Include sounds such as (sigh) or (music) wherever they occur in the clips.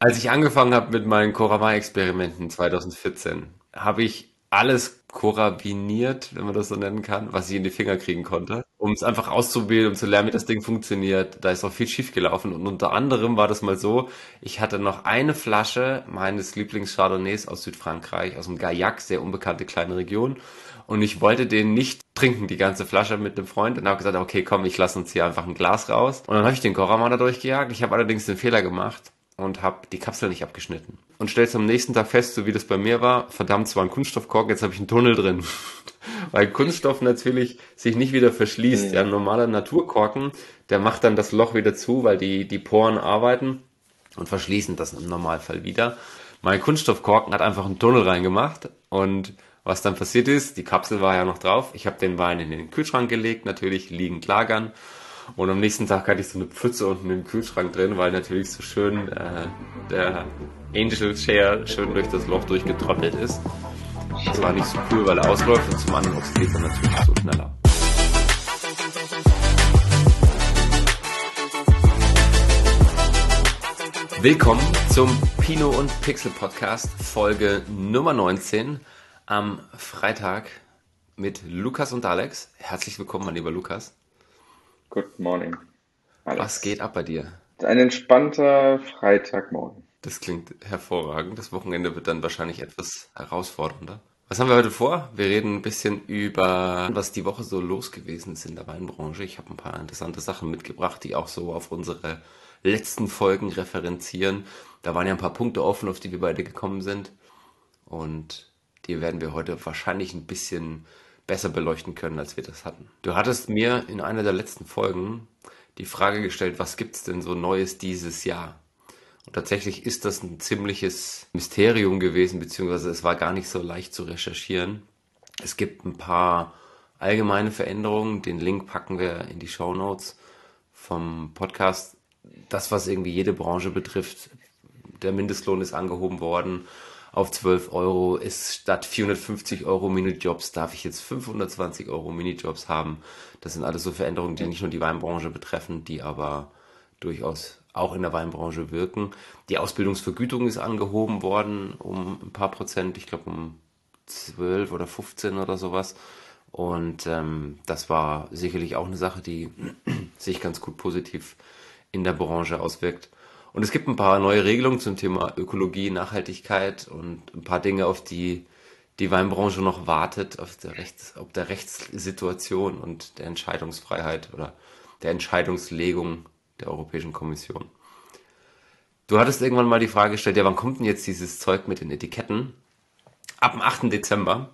Als ich angefangen habe mit meinen Koramai-Experimenten 2014, habe ich alles korabiniert, wenn man das so nennen kann, was ich in die Finger kriegen konnte, um es einfach auszubilden, um zu lernen, wie das Ding funktioniert. Da ist auch viel schief gelaufen und unter anderem war das mal so, ich hatte noch eine Flasche meines Lieblings-Chardonnays aus Südfrankreich, aus dem Gaillac, sehr unbekannte kleine Region. Und ich wollte den nicht trinken, die ganze Flasche mit einem Freund. Und habe gesagt, okay, komm, ich lasse uns hier einfach ein Glas raus. Und dann habe ich den Korama da durchgejagt. Ich habe allerdings den Fehler gemacht, und habe die Kapsel nicht abgeschnitten. Und stellst am nächsten Tag fest, so wie das bei mir war, verdammt, es war ein Kunststoffkorken, jetzt habe ich einen Tunnel drin. (laughs) Weil Kunststoff natürlich sich nicht wieder verschließt. Ja, ein normaler Naturkorken, der macht dann das Loch wieder zu, weil die, die Poren arbeiten und verschließen das im Normalfall wieder. Mein Kunststoffkorken hat einfach einen Tunnel reingemacht und was dann passiert ist, die Kapsel war ja noch drauf. Ich habe den Wein in den Kühlschrank gelegt, natürlich liegend lagern und am nächsten Tag hatte ich so eine Pfütze unten im Kühlschrank drin, weil natürlich so schön äh, der Angel Share schön durch das Loch durchgetrommelt ist. Das war nicht so cool, weil er ausläuft und zum anderen oxidiert er natürlich so schneller. Willkommen zum Pino und Pixel Podcast, Folge Nummer 19 am Freitag mit Lukas und Alex. Herzlich willkommen, mein lieber Lukas. Good morning. Alex. Was geht ab bei dir? Ein entspannter Freitagmorgen. Das klingt hervorragend. Das Wochenende wird dann wahrscheinlich etwas herausfordernder. Was haben wir heute vor? Wir reden ein bisschen über, was die Woche so los gewesen ist in der Weinbranche. Ich habe ein paar interessante Sachen mitgebracht, die auch so auf unsere letzten Folgen referenzieren. Da waren ja ein paar Punkte offen, auf die wir beide gekommen sind. Und die werden wir heute wahrscheinlich ein bisschen besser beleuchten können, als wir das hatten. Du hattest mir in einer der letzten Folgen die Frage gestellt, was gibt's denn so Neues dieses Jahr? Und tatsächlich ist das ein ziemliches Mysterium gewesen, beziehungsweise es war gar nicht so leicht zu recherchieren. Es gibt ein paar allgemeine Veränderungen. Den Link packen wir in die Show Notes vom Podcast. Das, was irgendwie jede Branche betrifft, der Mindestlohn ist angehoben worden auf 12 Euro ist statt 450 Euro Minijobs darf ich jetzt 520 Euro Minijobs haben. Das sind alles so Veränderungen, die nicht nur die Weinbranche betreffen, die aber durchaus auch in der Weinbranche wirken. Die Ausbildungsvergütung ist angehoben worden um ein paar Prozent, ich glaube um 12 oder 15 oder sowas. Und ähm, das war sicherlich auch eine Sache, die sich ganz gut positiv in der Branche auswirkt. Und es gibt ein paar neue Regelungen zum Thema Ökologie, Nachhaltigkeit und ein paar Dinge, auf die die Weinbranche noch wartet, auf der, Rechts, auf der Rechtssituation und der Entscheidungsfreiheit oder der Entscheidungslegung der Europäischen Kommission. Du hattest irgendwann mal die Frage gestellt, ja, wann kommt denn jetzt dieses Zeug mit den Etiketten? Ab dem 8. Dezember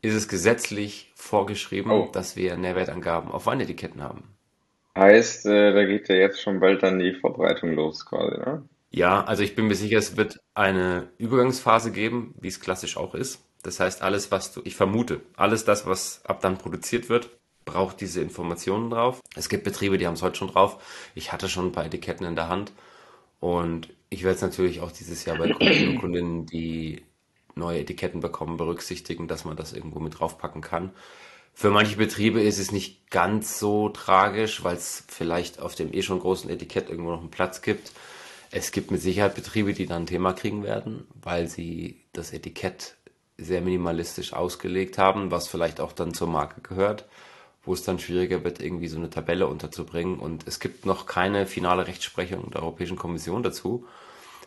ist es gesetzlich vorgeschrieben, oh. dass wir Nährwertangaben auf Weinetiketten haben. Heißt, äh, da geht ja jetzt schon bald dann die Verbreitung los quasi, ne? Ja, also ich bin mir sicher, es wird eine Übergangsphase geben, wie es klassisch auch ist. Das heißt, alles, was du, ich vermute, alles das, was ab dann produziert wird, braucht diese Informationen drauf. Es gibt Betriebe, die haben es heute schon drauf. Ich hatte schon ein paar Etiketten in der Hand. Und ich werde es natürlich auch dieses Jahr bei (clears throat) Kunden und Kundinnen, die neue Etiketten bekommen, berücksichtigen, dass man das irgendwo mit draufpacken kann. Für manche Betriebe ist es nicht ganz so tragisch, weil es vielleicht auf dem eh schon großen Etikett irgendwo noch einen Platz gibt. Es gibt mit Sicherheit Betriebe, die dann ein Thema kriegen werden, weil sie das Etikett sehr minimalistisch ausgelegt haben, was vielleicht auch dann zur Marke gehört, wo es dann schwieriger wird, irgendwie so eine Tabelle unterzubringen. Und es gibt noch keine finale Rechtsprechung der Europäischen Kommission dazu.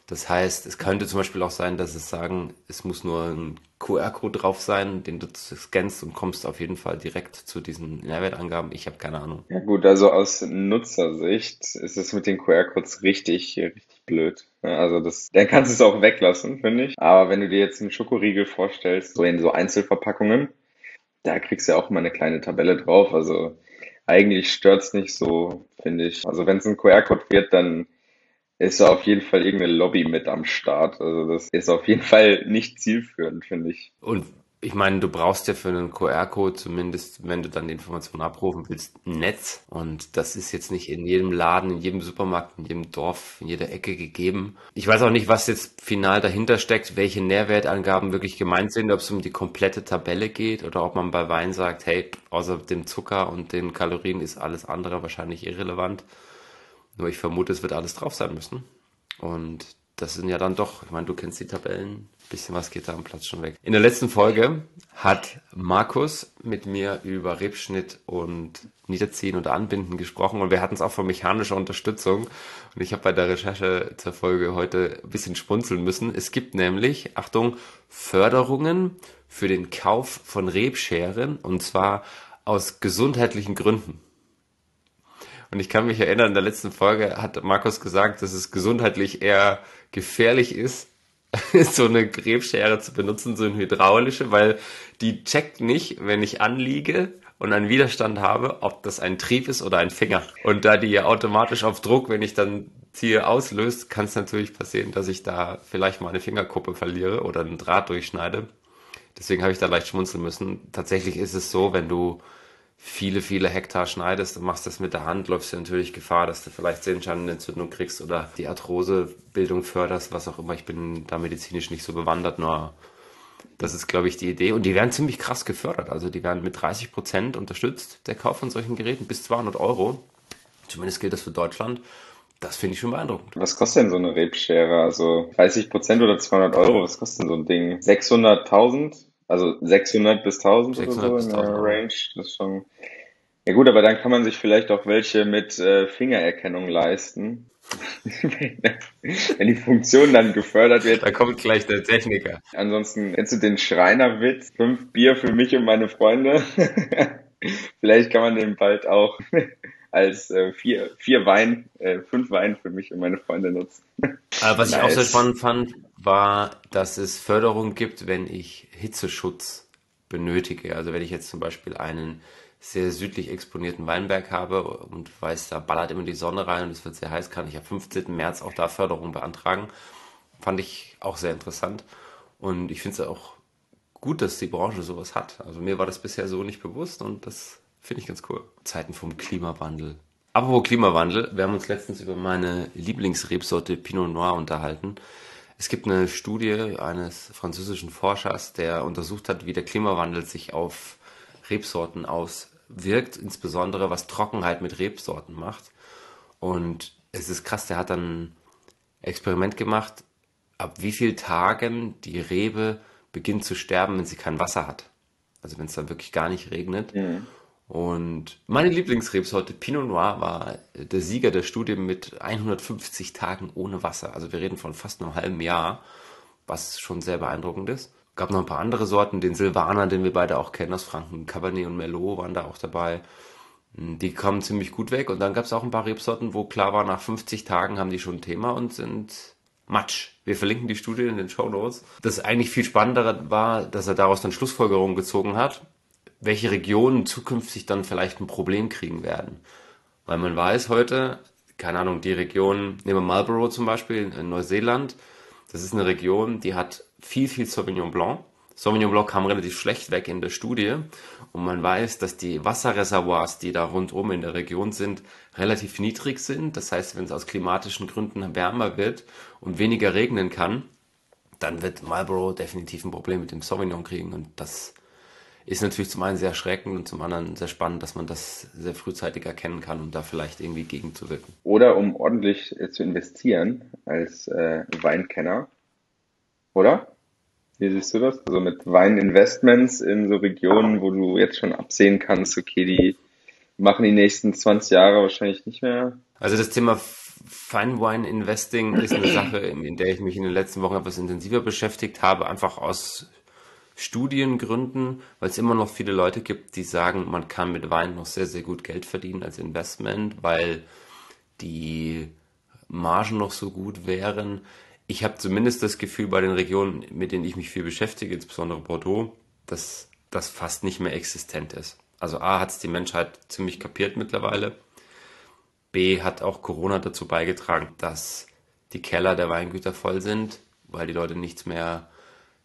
Das heißt, es könnte zum Beispiel auch sein, dass es sagen, es muss nur ein QR-Code drauf sein, den du scannst und kommst auf jeden Fall direkt zu diesen Nährwertangaben. Ich habe keine Ahnung. Ja gut, also aus Nutzersicht ist es mit den QR-Codes richtig, richtig blöd. Also das, dann kannst du es auch weglassen, finde ich. Aber wenn du dir jetzt einen Schokoriegel vorstellst, so in so Einzelverpackungen, da kriegst du ja auch immer eine kleine Tabelle drauf. Also eigentlich stört es nicht so, finde ich. Also wenn es ein QR-Code wird, dann ist auf jeden Fall irgendeine Lobby mit am Start. Also das ist auf jeden Fall nicht zielführend, finde ich. Und ich meine, du brauchst ja für einen QR-Code zumindest, wenn du dann die Informationen abrufen willst, ein Netz. Und das ist jetzt nicht in jedem Laden, in jedem Supermarkt, in jedem Dorf, in jeder Ecke gegeben. Ich weiß auch nicht, was jetzt final dahinter steckt, welche Nährwertangaben wirklich gemeint sind, ob es um die komplette Tabelle geht oder ob man bei Wein sagt, hey, außer dem Zucker und den Kalorien ist alles andere wahrscheinlich irrelevant. Nur ich vermute, es wird alles drauf sein müssen. Und das sind ja dann doch, ich meine, du kennst die Tabellen, bisschen was geht da am Platz schon weg. In der letzten Folge hat Markus mit mir über Rebschnitt und Niederziehen und Anbinden gesprochen und wir hatten es auch von mechanischer Unterstützung. Und ich habe bei der Recherche zur Folge heute ein bisschen spunzeln müssen. Es gibt nämlich, Achtung, Förderungen für den Kauf von Rebscheren und zwar aus gesundheitlichen Gründen. Und ich kann mich erinnern, in der letzten Folge hat Markus gesagt, dass es gesundheitlich eher gefährlich ist, (laughs) so eine Gräbschere zu benutzen, so eine hydraulische, weil die checkt nicht, wenn ich anliege und einen Widerstand habe, ob das ein Trieb ist oder ein Finger. Und da die ja automatisch auf Druck, wenn ich dann ziehe, auslöst, kann es natürlich passieren, dass ich da vielleicht mal eine Fingerkuppe verliere oder einen Draht durchschneide. Deswegen habe ich da leicht schmunzeln müssen. Tatsächlich ist es so, wenn du viele, viele Hektar schneidest und machst das mit der Hand, läufst du natürlich Gefahr, dass du vielleicht Sehenscheinenentzündung kriegst oder die Arthrosebildung förderst, was auch immer. Ich bin da medizinisch nicht so bewandert, nur das ist, glaube ich, die Idee. Und die werden ziemlich krass gefördert. Also die werden mit 30 Prozent unterstützt, der Kauf von solchen Geräten, bis 200 Euro. Zumindest gilt das für Deutschland. Das finde ich schon beeindruckend. Was kostet denn so eine Rebschere? Also 30 Prozent oder 200 Euro? Was kostet denn so ein Ding? 600.000? Also 600 bis 1000 600 oder so in der Range. Das ist schon. Ja gut, aber dann kann man sich vielleicht auch welche mit äh, Fingererkennung leisten. (laughs) Wenn die Funktion dann gefördert wird. Da kommt gleich der Techniker. Ansonsten kennst du den Schreinerwitz? Fünf Bier für mich und meine Freunde. (laughs) vielleicht kann man den bald auch als äh, vier, vier Wein, äh, fünf Wein für mich und meine Freunde nutzen. Aber was nice. ich auch sehr spannend fand, war, dass es Förderung gibt, wenn ich Hitzeschutz benötige. Also wenn ich jetzt zum Beispiel einen sehr südlich exponierten Weinberg habe und weiß, da ballert immer die Sonne rein und es wird sehr heiß, kann ich am 15. März auch da Förderung beantragen. Fand ich auch sehr interessant. Und ich finde es auch gut, dass die Branche sowas hat. Also mir war das bisher so nicht bewusst und das Finde ich ganz cool. Zeiten vom Klimawandel. Apropos Klimawandel, wir haben uns letztens über meine Lieblingsrebsorte Pinot Noir unterhalten. Es gibt eine Studie eines französischen Forschers, der untersucht hat, wie der Klimawandel sich auf Rebsorten auswirkt, insbesondere was Trockenheit mit Rebsorten macht. Und es ist krass, der hat dann ein Experiment gemacht, ab wie vielen Tagen die Rebe beginnt zu sterben, wenn sie kein Wasser hat. Also wenn es dann wirklich gar nicht regnet. Mhm. Und meine Lieblingsrebsorte Pinot Noir war der Sieger der Studie mit 150 Tagen ohne Wasser. Also wir reden von fast einem halben Jahr, was schon sehr beeindruckend ist. Gab noch ein paar andere Sorten, den Silvaner, den wir beide auch kennen aus Franken, Cabernet und Merlot waren da auch dabei. Die kamen ziemlich gut weg und dann gab es auch ein paar Rebsorten, wo klar war, nach 50 Tagen haben die schon ein Thema und sind Matsch. Wir verlinken die Studie in den Show Notes. Das eigentlich viel spannendere war, dass er daraus dann Schlussfolgerungen gezogen hat welche Regionen zukünftig dann vielleicht ein Problem kriegen werden. Weil man weiß heute, keine Ahnung, die Region, nehmen wir Marlborough zum Beispiel in Neuseeland, das ist eine Region, die hat viel, viel Sauvignon Blanc. Sauvignon Blanc kam relativ schlecht weg in der Studie und man weiß, dass die Wasserreservoirs, die da rundum in der Region sind, relativ niedrig sind. Das heißt, wenn es aus klimatischen Gründen wärmer wird und weniger regnen kann, dann wird Marlborough definitiv ein Problem mit dem Sauvignon kriegen und das ist natürlich zum einen sehr erschreckend und zum anderen sehr spannend, dass man das sehr frühzeitig erkennen kann und da vielleicht irgendwie gegenzuwirken. Oder um ordentlich äh, zu investieren als äh, Weinkenner, oder? Wie siehst du das? Also mit Weininvestments in so Regionen, wo du jetzt schon absehen kannst, okay, die machen die nächsten 20 Jahre wahrscheinlich nicht mehr. Also das Thema Fine Wine Investing ist eine Sache, in der ich mich in den letzten Wochen etwas intensiver beschäftigt habe, einfach aus Studiengründen, weil es immer noch viele Leute gibt, die sagen, man kann mit Wein noch sehr, sehr gut Geld verdienen als Investment, weil die Margen noch so gut wären. Ich habe zumindest das Gefühl bei den Regionen, mit denen ich mich viel beschäftige, insbesondere Bordeaux, dass das fast nicht mehr existent ist. Also A hat es die Menschheit ziemlich kapiert mittlerweile. B hat auch Corona dazu beigetragen, dass die Keller der Weingüter voll sind, weil die Leute nichts mehr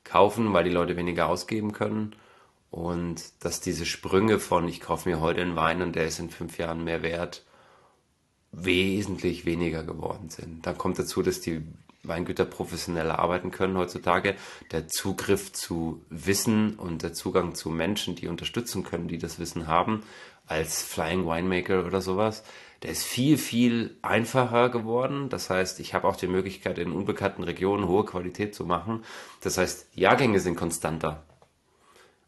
kaufen, weil die Leute weniger ausgeben können. Und dass diese Sprünge von, ich kaufe mir heute einen Wein und der ist in fünf Jahren mehr wert, wesentlich weniger geworden sind. Dann kommt dazu, dass die Weingüter professioneller arbeiten können heutzutage. Der Zugriff zu Wissen und der Zugang zu Menschen, die unterstützen können, die das Wissen haben, als Flying Winemaker oder sowas, der ist viel, viel einfacher geworden. Das heißt, ich habe auch die Möglichkeit, in unbekannten Regionen hohe Qualität zu machen. Das heißt, Jahrgänge sind konstanter.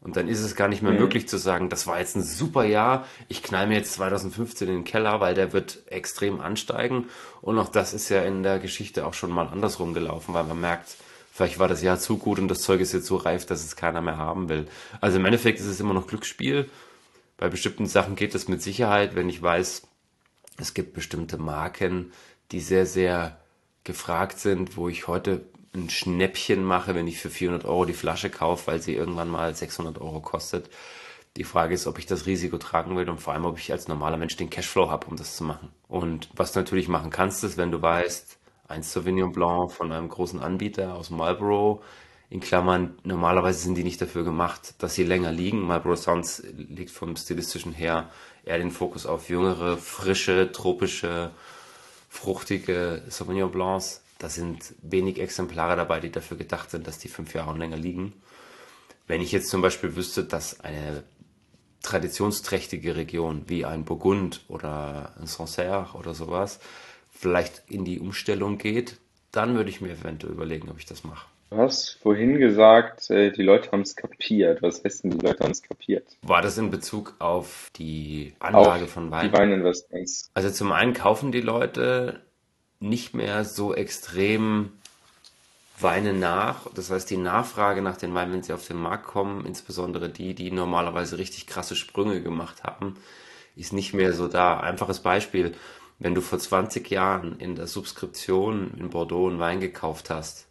Und dann ist es gar nicht mehr mhm. möglich zu sagen, das war jetzt ein super Jahr, ich knall mir jetzt 2015 in den Keller, weil der wird extrem ansteigen. Und auch das ist ja in der Geschichte auch schon mal andersrum gelaufen, weil man merkt, vielleicht war das Jahr zu gut und das Zeug ist jetzt so reif, dass es keiner mehr haben will. Also im Endeffekt ist es immer noch Glücksspiel. Bei bestimmten Sachen geht es mit Sicherheit, wenn ich weiß, es gibt bestimmte Marken, die sehr, sehr gefragt sind, wo ich heute ein Schnäppchen mache, wenn ich für 400 Euro die Flasche kaufe, weil sie irgendwann mal 600 Euro kostet. Die Frage ist, ob ich das Risiko tragen will und vor allem, ob ich als normaler Mensch den Cashflow habe, um das zu machen. Und was du natürlich machen kannst, ist, wenn du weißt, ein Sauvignon Blanc von einem großen Anbieter aus Marlborough, in Klammern, normalerweise sind die nicht dafür gemacht, dass sie länger liegen. Marlborough Sounds liegt vom stilistischen her eher den Fokus auf jüngere, frische, tropische, fruchtige Sauvignon Blancs da sind wenig Exemplare dabei, die dafür gedacht sind, dass die fünf Jahre und länger liegen. Wenn ich jetzt zum Beispiel wüsste, dass eine traditionsträchtige Region wie ein Burgund oder ein Sancerre oder sowas vielleicht in die Umstellung geht, dann würde ich mir eventuell überlegen, ob ich das mache. Du hast vorhin gesagt, äh, die Leute haben es kapiert. Was heißt denn, die Leute haben es kapiert? War das in Bezug auf die Anlage auf von Wein? Die Weininvestments. Also zum einen kaufen die Leute nicht mehr so extrem Weine nach. Das heißt, die Nachfrage nach den Weinen, wenn sie auf den Markt kommen, insbesondere die, die normalerweise richtig krasse Sprünge gemacht haben, ist nicht mehr so da. Einfaches Beispiel, wenn du vor 20 Jahren in der Subskription in Bordeaux einen Wein gekauft hast,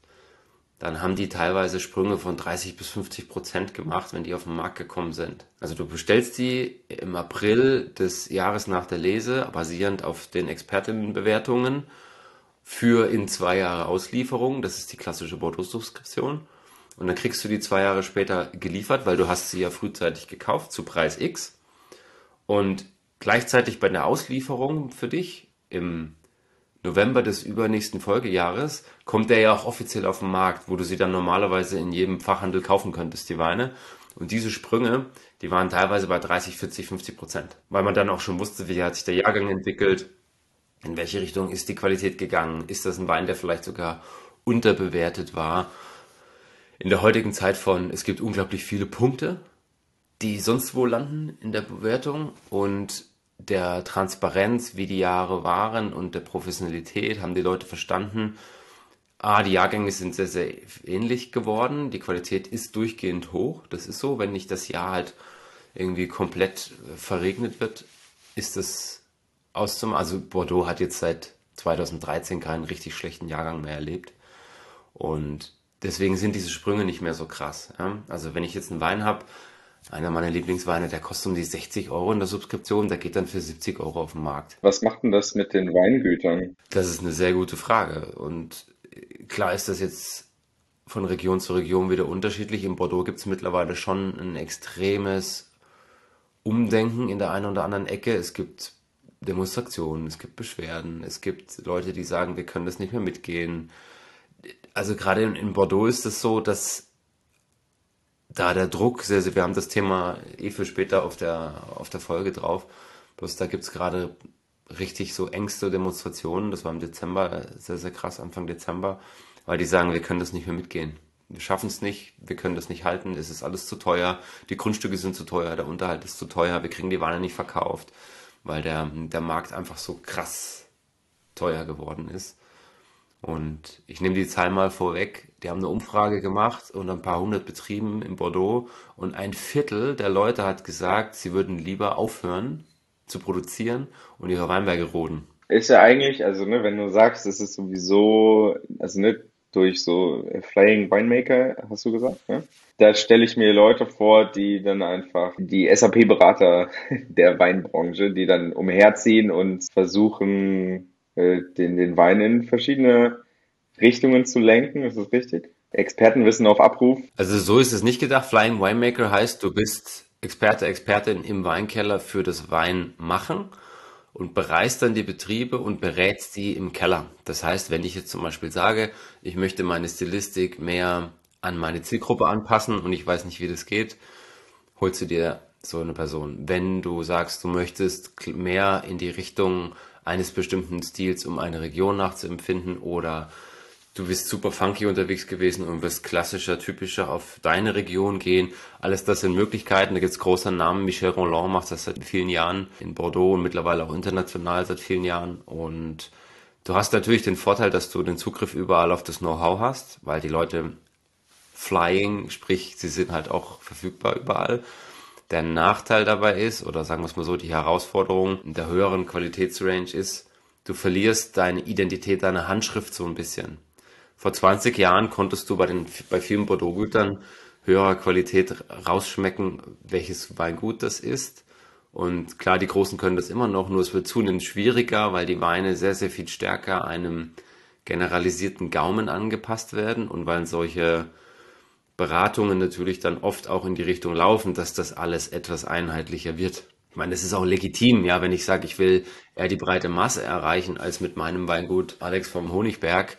dann haben die teilweise Sprünge von 30 bis 50 Prozent gemacht, wenn die auf den Markt gekommen sind. Also du bestellst die im April des Jahres nach der Lese, basierend auf den Expertinnenbewertungen für in zwei Jahre Auslieferung. Das ist die klassische Bordeaux-Subskription. Und dann kriegst du die zwei Jahre später geliefert, weil du hast sie ja frühzeitig gekauft zu Preis X. Und gleichzeitig bei der Auslieferung für dich im November des übernächsten Folgejahres kommt der ja auch offiziell auf den Markt, wo du sie dann normalerweise in jedem Fachhandel kaufen könntest, die Weine. Und diese Sprünge, die waren teilweise bei 30, 40, 50 Prozent. Weil man dann auch schon wusste, wie hat sich der Jahrgang entwickelt, in welche Richtung ist die Qualität gegangen? Ist das ein Wein, der vielleicht sogar unterbewertet war? In der heutigen Zeit von, es gibt unglaublich viele Punkte, die sonst wo landen in der Bewertung und der Transparenz, wie die Jahre waren und der Professionalität haben die Leute verstanden. Ah, die Jahrgänge sind sehr, sehr ähnlich geworden. Die Qualität ist durchgehend hoch. Das ist so. Wenn nicht das Jahr halt irgendwie komplett verregnet wird, ist das auszum. Also Bordeaux hat jetzt seit 2013 keinen richtig schlechten Jahrgang mehr erlebt. Und deswegen sind diese Sprünge nicht mehr so krass. Also wenn ich jetzt einen Wein habe, einer meiner Lieblingsweine, der kostet um die 60 Euro in der Subskription, der geht dann für 70 Euro auf den Markt. Was macht denn das mit den Weingütern? Das ist eine sehr gute Frage. Und klar ist das jetzt von Region zu Region wieder unterschiedlich. In Bordeaux gibt es mittlerweile schon ein extremes Umdenken in der einen oder anderen Ecke. Es gibt Demonstrationen, es gibt Beschwerden, es gibt Leute, die sagen, wir können das nicht mehr mitgehen. Also gerade in, Bordeaux ist es so, dass da der Druck, sehr, sehr, wir haben das Thema eh für später auf der, auf der Folge drauf, bloß da gibt es gerade richtig so Ängste, Demonstrationen, das war im Dezember, sehr, sehr krass, Anfang Dezember, weil die sagen, wir können das nicht mehr mitgehen. Wir schaffen es nicht, wir können das nicht halten, es ist alles zu teuer, die Grundstücke sind zu teuer, der Unterhalt ist zu teuer, wir kriegen die Ware nicht verkauft weil der, der Markt einfach so krass teuer geworden ist. Und ich nehme die Zahl mal vorweg. Die haben eine Umfrage gemacht und ein paar hundert Betrieben in Bordeaux und ein Viertel der Leute hat gesagt, sie würden lieber aufhören zu produzieren und ihre Weinberge roden. Ist ja eigentlich, also ne, wenn du sagst, es ist sowieso, also nicht durch so Flying Winemaker, hast du gesagt, ne? da stelle ich mir Leute vor, die dann einfach die SAP-Berater (laughs) der Weinbranche, die dann umherziehen und versuchen, äh, den, den Wein in verschiedene Richtungen zu lenken. Ist das richtig? Expertenwissen auf Abruf. Also so ist es nicht gedacht. Flying Winemaker heißt, du bist Experte, Expertin im Weinkeller für das Weinmachen und bereist dann die Betriebe und berätst die im Keller. Das heißt, wenn ich jetzt zum Beispiel sage, ich möchte meine Stilistik mehr an meine Zielgruppe anpassen und ich weiß nicht, wie das geht, holst du dir so eine Person. Wenn du sagst, du möchtest mehr in die Richtung eines bestimmten Stils, um eine Region nachzuempfinden oder du bist super funky unterwegs gewesen und wirst klassischer, typischer auf deine Region gehen. Alles das sind Möglichkeiten. Da gibt es große Namen. Michel Roland macht das seit vielen Jahren in Bordeaux und mittlerweile auch international seit vielen Jahren. Und du hast natürlich den Vorteil, dass du den Zugriff überall auf das Know-how hast, weil die Leute flying, sprich, sie sind halt auch verfügbar überall. Der Nachteil dabei ist, oder sagen wir es mal so, die Herausforderung in der höheren Qualitätsrange ist, du verlierst deine Identität, deine Handschrift so ein bisschen. Vor 20 Jahren konntest du bei, den, bei vielen Bordeaux-Gütern höherer Qualität rausschmecken, welches Weingut das ist. Und klar, die Großen können das immer noch, nur es wird zunehmend schwieriger, weil die Weine sehr, sehr viel stärker einem generalisierten Gaumen angepasst werden und weil solche Beratungen natürlich dann oft auch in die Richtung laufen, dass das alles etwas einheitlicher wird. Ich meine, das ist auch legitim, ja, wenn ich sage, ich will eher die breite Masse erreichen, als mit meinem Weingut Alex vom Honigberg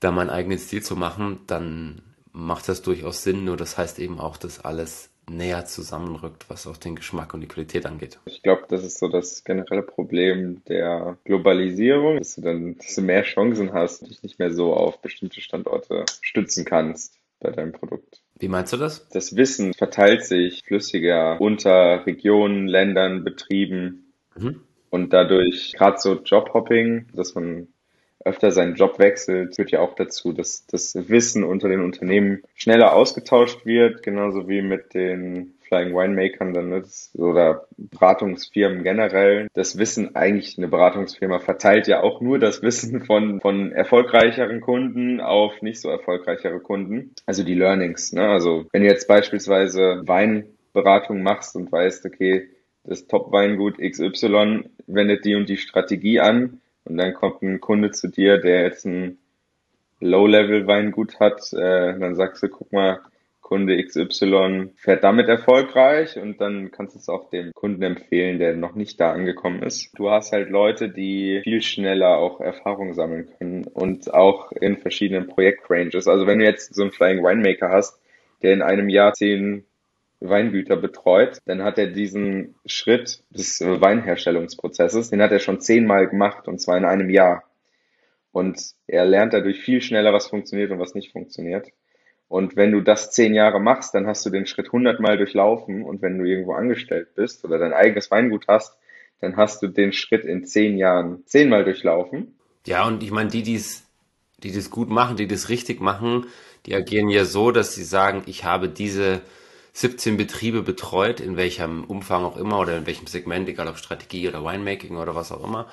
da meinen eigenen Stil zu machen, dann macht das durchaus Sinn. Nur das heißt eben auch, dass alles näher zusammenrückt, was auch den Geschmack und die Qualität angeht. Ich glaube, das ist so das generelle Problem der Globalisierung, dass du dann dass du mehr Chancen hast dich nicht mehr so auf bestimmte Standorte stützen kannst bei deinem Produkt. Wie meinst du das? Das Wissen verteilt sich flüssiger unter Regionen, Ländern, Betrieben mhm. und dadurch gerade so Jobhopping, dass man öfter seinen Job wechselt, führt ja auch dazu, dass das Wissen unter den Unternehmen schneller ausgetauscht wird, genauso wie mit den Flying Winemakern dann ne, das, oder Beratungsfirmen generell. Das Wissen eigentlich eine Beratungsfirma verteilt ja auch nur das Wissen von von erfolgreicheren Kunden auf nicht so erfolgreichere Kunden. Also die Learnings. Ne? Also wenn du jetzt beispielsweise Weinberatung machst und weißt, okay, das Top-Weingut XY wendet die und die Strategie an, und dann kommt ein Kunde zu dir, der jetzt ein Low-Level-Weingut hat, äh, dann sagst du, guck mal, Kunde XY fährt damit erfolgreich und dann kannst du es auch dem Kunden empfehlen, der noch nicht da angekommen ist. Du hast halt Leute, die viel schneller auch Erfahrung sammeln können und auch in verschiedenen Projektranges. Also wenn du jetzt so einen Flying Winemaker hast, der in einem Jahr zehn Weingüter betreut, dann hat er diesen Schritt des Weinherstellungsprozesses, den hat er schon zehnmal gemacht und zwar in einem Jahr. Und er lernt dadurch viel schneller, was funktioniert und was nicht funktioniert. Und wenn du das zehn Jahre machst, dann hast du den Schritt hundertmal durchlaufen. Und wenn du irgendwo angestellt bist oder dein eigenes Weingut hast, dann hast du den Schritt in zehn Jahren zehnmal durchlaufen. Ja, und ich meine, die, die's, die das gut machen, die das richtig machen, die agieren ja so, dass sie sagen, ich habe diese 17 Betriebe betreut, in welchem Umfang auch immer oder in welchem Segment, egal ob Strategie oder Winemaking oder was auch immer.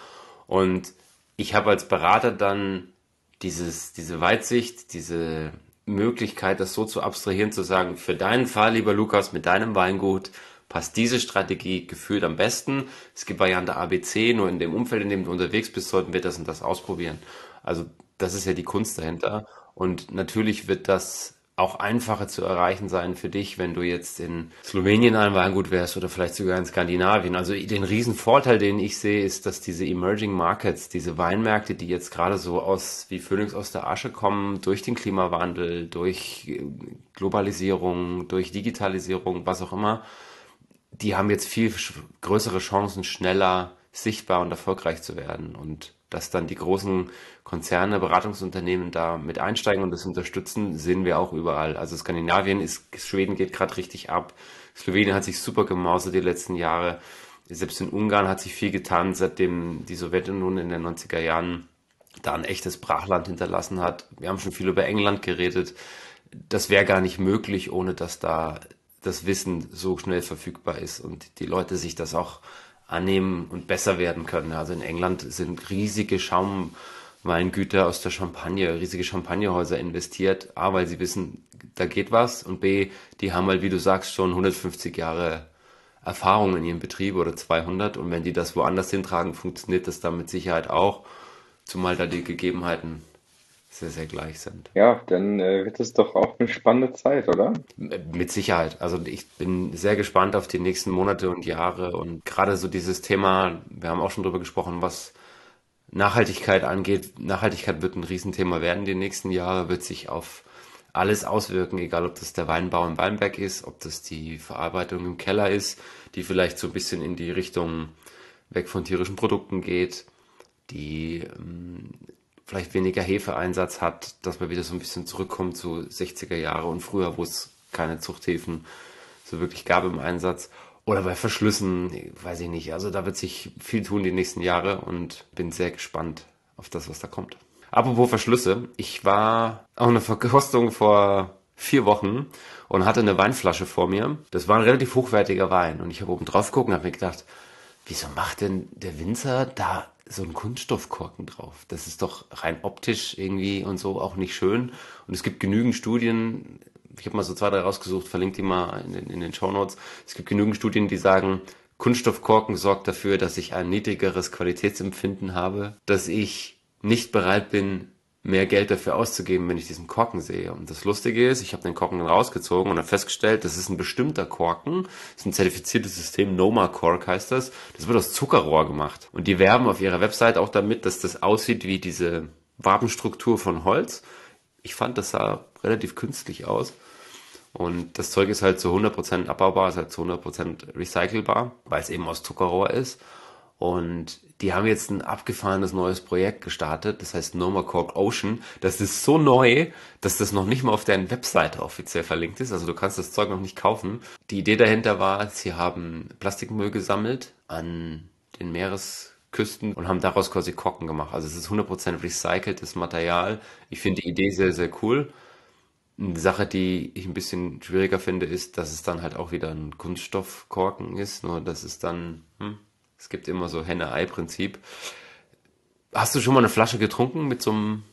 Und ich habe als Berater dann dieses, diese Weitsicht, diese Möglichkeit, das so zu abstrahieren, zu sagen, für deinen Fall, lieber Lukas, mit deinem Weingut passt diese Strategie gefühlt am besten. Es gibt Variante ABC, nur in dem Umfeld, in dem du unterwegs bist, sollten wir das und das ausprobieren. Also das ist ja die Kunst dahinter. Und natürlich wird das auch einfacher zu erreichen sein für dich, wenn du jetzt in Slowenien ein Weingut wärst oder vielleicht sogar in Skandinavien. Also den riesen den ich sehe, ist, dass diese Emerging Markets, diese Weinmärkte, die jetzt gerade so aus wie Phönix aus der Asche kommen, durch den Klimawandel, durch äh, Globalisierung, durch Digitalisierung, was auch immer, die haben jetzt viel größere Chancen, schneller sichtbar und erfolgreich zu werden. Und dass dann die großen Konzerne, Beratungsunternehmen da mit einsteigen und das unterstützen, sehen wir auch überall. Also Skandinavien ist, Schweden geht gerade richtig ab. Slowenien hat sich super gemausert die letzten Jahre. Selbst in Ungarn hat sich viel getan, seitdem die Sowjetunion in den 90er Jahren da ein echtes Brachland hinterlassen hat. Wir haben schon viel über England geredet. Das wäre gar nicht möglich, ohne dass da das Wissen so schnell verfügbar ist und die Leute sich das auch annehmen und besser werden können. Also in England sind riesige Schaumweingüter aus der Champagne, riesige Champagnerhäuser investiert. A, weil sie wissen, da geht was und B, die haben halt, wie du sagst, schon 150 Jahre Erfahrung in ihrem Betrieb oder 200 und wenn die das woanders hintragen, funktioniert das dann mit Sicherheit auch, zumal da die Gegebenheiten sehr, sehr gleich sind. Ja, dann äh, wird es doch auch eine spannende Zeit, oder? Mit Sicherheit. Also ich bin sehr gespannt auf die nächsten Monate und Jahre und gerade so dieses Thema, wir haben auch schon drüber gesprochen, was Nachhaltigkeit angeht. Nachhaltigkeit wird ein Riesenthema werden die nächsten Jahre, wird sich auf alles auswirken, egal ob das der Weinbau im Weinberg ist, ob das die Verarbeitung im Keller ist, die vielleicht so ein bisschen in die Richtung weg von tierischen Produkten geht, die ähm, vielleicht weniger Hefeeinsatz hat, dass man wieder so ein bisschen zurückkommt zu 60er Jahre und früher, wo es keine Zuchthäfen so wirklich gab im Einsatz. Oder bei Verschlüssen, weiß ich nicht. Also da wird sich viel tun die nächsten Jahre und bin sehr gespannt auf das, was da kommt. Apropos Verschlüsse, ich war auf einer Verkostung vor vier Wochen und hatte eine Weinflasche vor mir. Das war ein relativ hochwertiger Wein und ich habe oben drauf geguckt und habe mir gedacht, wieso macht denn der Winzer da so einen Kunststoffkorken drauf? Das ist doch rein optisch irgendwie und so auch nicht schön. Und es gibt genügend Studien, ich habe mal so zwei, drei rausgesucht, verlinkt die mal in den, in den Show Notes. Es gibt genügend Studien, die sagen, Kunststoffkorken sorgt dafür, dass ich ein niedrigeres Qualitätsempfinden habe, dass ich nicht bereit bin, mehr Geld dafür auszugeben, wenn ich diesen Korken sehe. Und das Lustige ist, ich habe den Korken dann rausgezogen und habe festgestellt, das ist ein bestimmter Korken, das ist ein zertifiziertes System, Noma Cork heißt das. Das wird aus Zuckerrohr gemacht. Und die werben auf ihrer Website auch damit, dass das aussieht wie diese Wabenstruktur von Holz. Ich fand, das sah relativ künstlich aus. Und das Zeug ist halt zu 100% abbaubar, ist halt zu 100% recycelbar, weil es eben aus Zuckerrohr ist. Und die haben jetzt ein abgefahrenes neues Projekt gestartet, das heißt Noma Cork Ocean. Das ist so neu, dass das noch nicht mal auf deren Webseite offiziell verlinkt ist. Also du kannst das Zeug noch nicht kaufen. Die Idee dahinter war, sie haben Plastikmüll gesammelt an den Meeresküsten und haben daraus quasi Korken gemacht. Also es ist 100% recyceltes Material. Ich finde die Idee sehr, sehr cool. Eine Sache, die ich ein bisschen schwieriger finde, ist, dass es dann halt auch wieder ein Kunststoffkorken ist. Nur das ist dann, hm, es gibt immer so Henne-Ei-Prinzip. Hast du schon mal eine Flasche getrunken mit so einem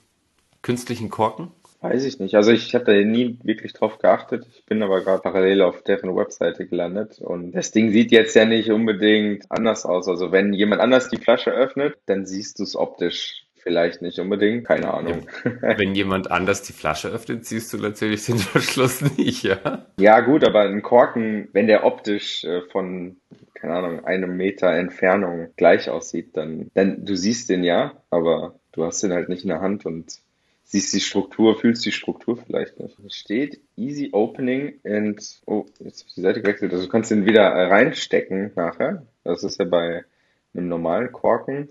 künstlichen Korken? Weiß ich nicht. Also ich habe da nie wirklich drauf geachtet. Ich bin aber gerade parallel auf deren Webseite gelandet und das Ding sieht jetzt ja nicht unbedingt anders aus. Also wenn jemand anders die Flasche öffnet, dann siehst du es optisch vielleicht nicht unbedingt. Keine Ahnung. Ja, (laughs) wenn jemand anders die Flasche öffnet, siehst du natürlich den Verschluss nicht, ja? Ja gut, aber ein Korken, wenn der optisch äh, von keine Ahnung, einem Meter Entfernung gleich aussieht, dann, dann du siehst den ja, aber du hast den halt nicht in der Hand und siehst die Struktur, fühlst die Struktur vielleicht nicht. Es steht Easy Opening and, oh, jetzt habe ich die Seite gewechselt, also du kannst den wieder reinstecken nachher. Das ist ja bei einem normalen Korken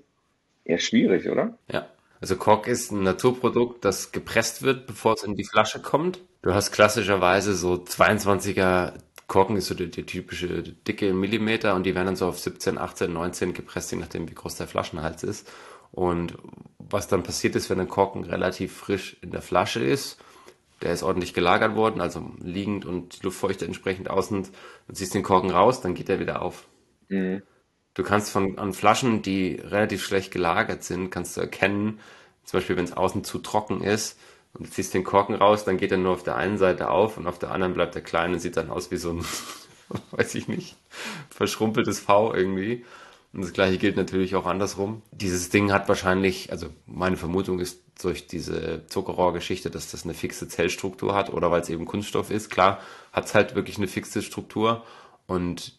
eher schwierig, oder? Ja. Also Kork ist ein Naturprodukt, das gepresst wird, bevor es in die Flasche kommt. Du hast klassischerweise so 22er Korken ist so die, die typische dicke Millimeter und die werden dann so auf 17, 18, 19 gepresst, je nachdem wie groß der Flaschenhals ist. Und was dann passiert ist, wenn ein Korken relativ frisch in der Flasche ist, der ist ordentlich gelagert worden, also liegend und Luftfeuchte entsprechend außen, du ziehst den Korken raus, dann geht er wieder auf. Mhm. Du kannst von an Flaschen, die relativ schlecht gelagert sind, kannst du erkennen, zum Beispiel wenn es außen zu trocken ist, und du ziehst den Korken raus, dann geht er nur auf der einen Seite auf und auf der anderen bleibt er klein und sieht dann aus wie so ein, (laughs) weiß ich nicht, verschrumpeltes V irgendwie. Und das gleiche gilt natürlich auch andersrum. Dieses Ding hat wahrscheinlich, also meine Vermutung ist durch diese Zuckerrohrgeschichte, dass das eine fixe Zellstruktur hat oder weil es eben Kunststoff ist. Klar, hat es halt wirklich eine fixe Struktur und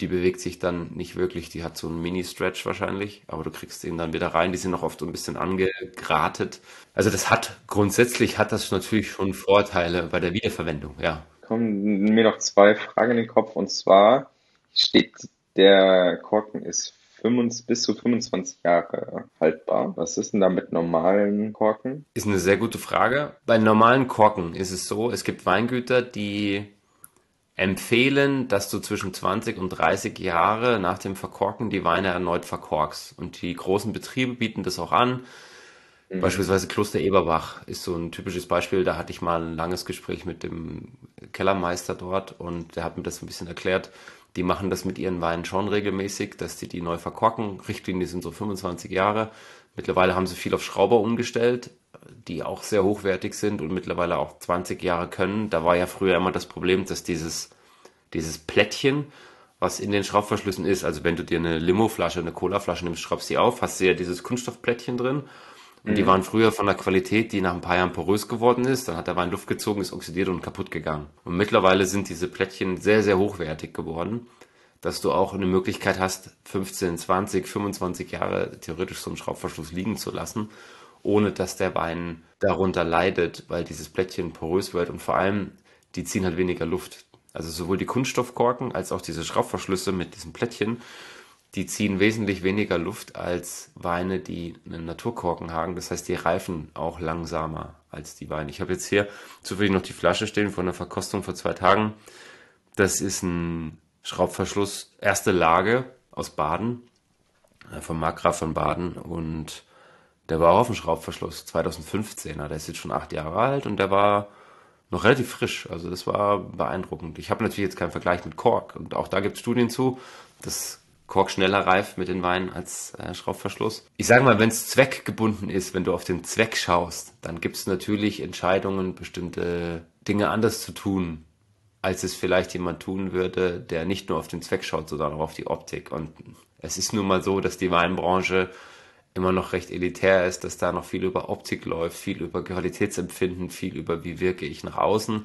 die bewegt sich dann nicht wirklich. Die hat so einen Mini-Stretch wahrscheinlich, aber du kriegst ihn dann wieder rein. Die sind noch oft so ein bisschen angegratet. Also das hat, grundsätzlich hat das natürlich schon Vorteile bei der Wiederverwendung, ja. Kommen mir noch zwei Fragen in den Kopf und zwar steht, der Korken ist 25, bis zu 25 Jahre haltbar. Was ist denn da mit normalen Korken? Ist eine sehr gute Frage. Bei normalen Korken ist es so, es gibt Weingüter, die empfehlen, dass du zwischen 20 und 30 Jahre nach dem Verkorken die Weine erneut verkorkst. Und die großen Betriebe bieten das auch an. Mhm. Beispielsweise Kloster Eberbach ist so ein typisches Beispiel. Da hatte ich mal ein langes Gespräch mit dem Kellermeister dort und der hat mir das ein bisschen erklärt. Die machen das mit ihren Weinen schon regelmäßig, dass die die neu verkorken. Richtlinie sind so 25 Jahre. Mittlerweile haben sie viel auf Schrauber umgestellt, die auch sehr hochwertig sind und mittlerweile auch 20 Jahre können. Da war ja früher immer das Problem, dass dieses, dieses Plättchen, was in den Schraubverschlüssen ist, also wenn du dir eine Limoflasche, eine Colaflasche nimmst, schraubst sie auf, hast du ja dieses Kunststoffplättchen drin Und mhm. die waren früher von der Qualität, die nach ein paar Jahren porös geworden ist. Dann hat der Wein Luft gezogen, ist oxidiert und kaputt gegangen. Und mittlerweile sind diese Plättchen sehr, sehr hochwertig geworden, dass du auch eine Möglichkeit hast, 15, 20, 25 Jahre theoretisch so einen Schraubverschluss liegen zu lassen, ohne dass der Wein darunter leidet, weil dieses Plättchen porös wird und vor allem, die ziehen halt weniger Luft. Also sowohl die Kunststoffkorken als auch diese Schraubverschlüsse mit diesen Plättchen die ziehen wesentlich weniger Luft als Weine, die einen Naturkorken haben. Das heißt, die reifen auch langsamer als die Weine. Ich habe jetzt hier zufällig noch die Flasche stehen von der Verkostung vor zwei Tagen. Das ist ein Schraubverschluss, erste Lage aus Baden, äh, vom Markgraf von Baden und der war auch auf dem Schraubverschluss, 2015er. Der ist jetzt schon acht Jahre alt und der war noch relativ frisch. Also das war beeindruckend. Ich habe natürlich jetzt keinen Vergleich mit Kork und auch da gibt es Studien zu. Das Kork schneller reift mit den Weinen als äh, Schraubverschluss. Ich sage mal, wenn es zweckgebunden ist, wenn du auf den Zweck schaust, dann gibt es natürlich Entscheidungen, bestimmte Dinge anders zu tun, als es vielleicht jemand tun würde, der nicht nur auf den Zweck schaut, sondern auch auf die Optik. Und es ist nun mal so, dass die Weinbranche immer noch recht elitär ist, dass da noch viel über Optik läuft, viel über Qualitätsempfinden, viel über wie wirke ich nach außen.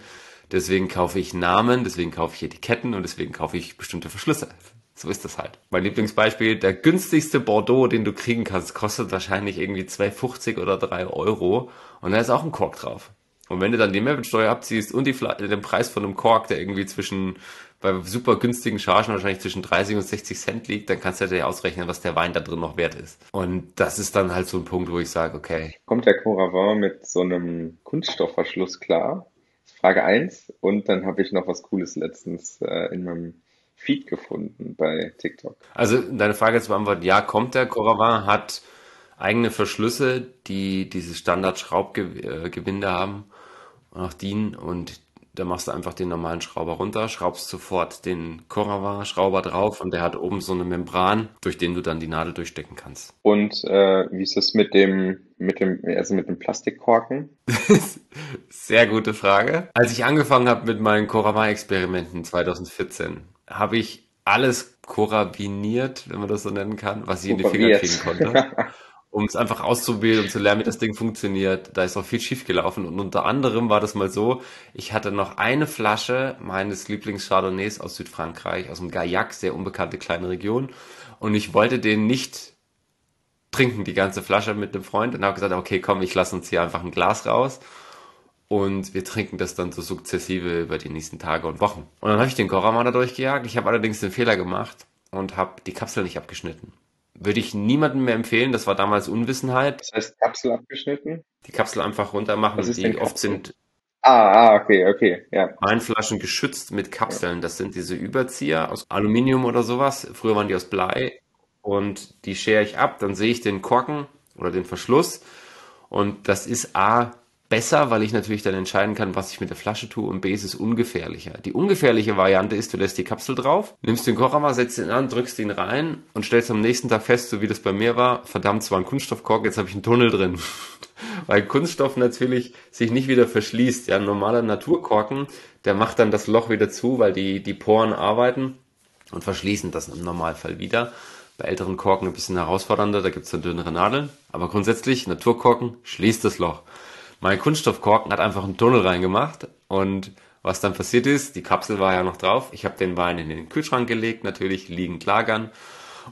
Deswegen kaufe ich Namen, deswegen kaufe ich Etiketten und deswegen kaufe ich bestimmte Verschlüsse. So ist das halt. Mein Lieblingsbeispiel, der günstigste Bordeaux, den du kriegen kannst, kostet wahrscheinlich irgendwie 2,50 oder 3 Euro und da ist auch ein Kork drauf. Und wenn du dann die Mehrwertsteuer abziehst und die, den Preis von einem Kork, der irgendwie zwischen, bei super günstigen Chargen wahrscheinlich zwischen 30 und 60 Cent liegt, dann kannst du dir ausrechnen, was der Wein da drin noch wert ist. Und das ist dann halt so ein Punkt, wo ich sage, okay. Kommt der Coravin mit so einem Kunststoffverschluss klar? Frage eins Und dann habe ich noch was Cooles letztens äh, in meinem Feed gefunden bei TikTok. Also deine Frage zu beantworten, ja, kommt der Coravin, hat eigene Verschlüsse, die dieses Standard-Schraubgewinde haben und auch dienen und da machst du einfach den normalen Schrauber runter, schraubst sofort den Coravin-Schrauber drauf und der hat oben so eine Membran, durch den du dann die Nadel durchstecken kannst. Und äh, wie ist es mit dem, mit dem, also mit dem Plastikkorken? (laughs) Sehr gute Frage. Als ich angefangen habe mit meinen Coravin-Experimenten 2014, habe ich alles korabiniert, wenn man das so nennen kann, was ich in die Finger kriegen konnte. (laughs) um es einfach auszuwählen, um zu lernen, wie das Ding funktioniert. Da ist auch viel schief gelaufen. Und unter anderem war das mal so, ich hatte noch eine Flasche meines Lieblings-Chardonnays aus Südfrankreich, aus dem Gaillac, sehr unbekannte kleine Region. Und ich wollte den nicht trinken, die ganze Flasche mit einem Freund. Und habe gesagt, okay, komm, ich lasse uns hier einfach ein Glas raus. Und wir trinken das dann so sukzessive über die nächsten Tage und Wochen. Und dann habe ich den Gorama durchgejagt. Ich habe allerdings den Fehler gemacht und habe die Kapsel nicht abgeschnitten. Würde ich niemandem mehr empfehlen. Das war damals Unwissenheit. Das heißt Kapsel abgeschnitten? Die Kapsel einfach runter machen. Die oft sind Ah, ah, okay, okay, ja. Weinflaschen geschützt mit Kapseln. Das sind diese Überzieher aus Aluminium oder sowas. Früher waren die aus Blei. Und die schere ich ab, dann sehe ich den Korken oder den Verschluss. Und das ist A, besser, weil ich natürlich dann entscheiden kann, was ich mit der Flasche tue und B ist es ungefährlicher. Die ungefährliche Variante ist, du lässt die Kapsel drauf, nimmst den Kocher setzt ihn an, drückst ihn rein und stellst am nächsten Tag fest, so wie das bei mir war, verdammt, es war ein Kunststoffkork, jetzt habe ich einen Tunnel drin. (laughs) weil Kunststoff natürlich sich nicht wieder verschließt. Ja, ein normaler Naturkorken, der macht dann das Loch wieder zu, weil die, die Poren arbeiten und verschließen das im Normalfall wieder. Bei älteren Korken ein bisschen herausfordernder, da gibt es dann dünnere Nadeln. Aber grundsätzlich, Naturkorken schließt das Loch. Mein Kunststoffkorken hat einfach einen Tunnel reingemacht und was dann passiert ist, die Kapsel war ja noch drauf. Ich habe den Wein in den Kühlschrank gelegt, natürlich liegend lagern.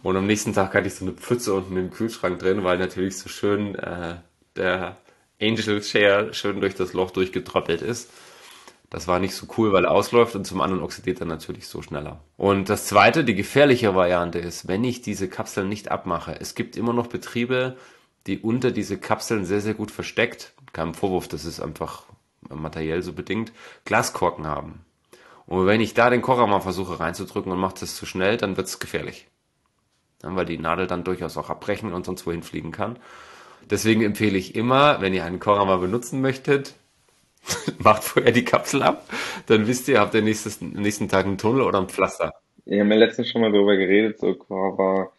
Und am nächsten Tag hatte ich so eine Pfütze unten im Kühlschrank drin, weil natürlich so schön äh, der Angel Share schön durch das Loch durchgetroppelt ist. Das war nicht so cool, weil er ausläuft und zum anderen oxidiert er natürlich so schneller. Und das zweite, die gefährliche Variante ist, wenn ich diese Kapsel nicht abmache. Es gibt immer noch Betriebe, die unter diese Kapseln sehr, sehr gut versteckt, kein Vorwurf, das ist einfach materiell so bedingt, Glaskorken haben. Und wenn ich da den Kocher mal versuche reinzudrücken und macht das zu schnell, dann wird es gefährlich. Ja, weil die Nadel dann durchaus auch abbrechen und sonst wohin fliegen kann. Deswegen empfehle ich immer, wenn ihr einen Kocher mal benutzen möchtet, (laughs) macht vorher die Kapsel ab, dann wisst ihr, habt ihr nächstes, nächsten Tag einen Tunnel oder ein Pflaster. Wir haben ja letztens schon mal darüber geredet, so Kocher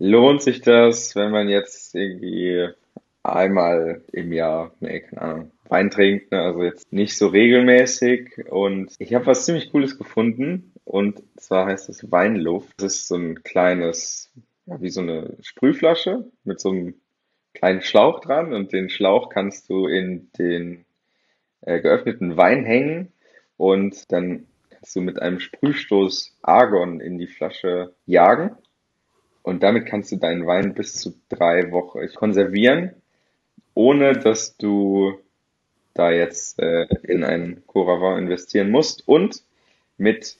Lohnt sich das, wenn man jetzt irgendwie einmal im Jahr, nee, keine Ahnung, Wein trinkt, ne? also jetzt nicht so regelmäßig. Und ich habe was ziemlich Cooles gefunden und zwar heißt es Weinluft. Das ist so ein kleines, ja, wie so eine Sprühflasche mit so einem kleinen Schlauch dran und den Schlauch kannst du in den äh, geöffneten Wein hängen und dann kannst du mit einem Sprühstoß Argon in die Flasche jagen und damit kannst du deinen Wein bis zu drei Wochen konservieren, ohne dass du da jetzt äh, in einen Coravin investieren musst und mit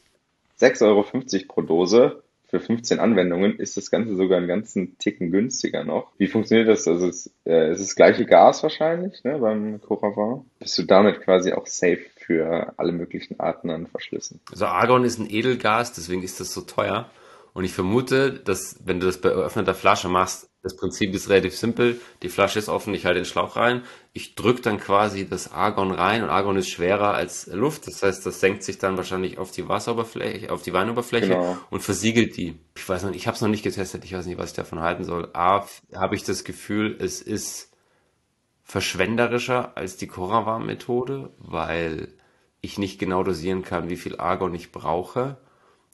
6,50 Euro pro Dose für 15 Anwendungen ist das Ganze sogar einen ganzen Ticken günstiger noch. Wie funktioniert das? Also es, äh, es ist das gleiche Gas wahrscheinlich ne, beim Coravin. Bist du damit quasi auch safe für alle möglichen Arten an Verschlüssen? Also Argon ist ein Edelgas, deswegen ist das so teuer. Und ich vermute, dass wenn du das bei eröffneter Flasche machst, das Prinzip ist relativ simpel. Die Flasche ist offen, ich halte den Schlauch rein, ich drücke dann quasi das Argon rein und Argon ist schwerer als Luft. Das heißt, das senkt sich dann wahrscheinlich auf die Wasseroberfläche, auf die Weinoberfläche genau. und versiegelt die. Ich weiß noch, ich habe es noch nicht getestet, ich weiß nicht, was ich davon halten soll. A, habe ich das Gefühl, es ist verschwenderischer als die Coravan-Methode, weil ich nicht genau dosieren kann, wie viel Argon ich brauche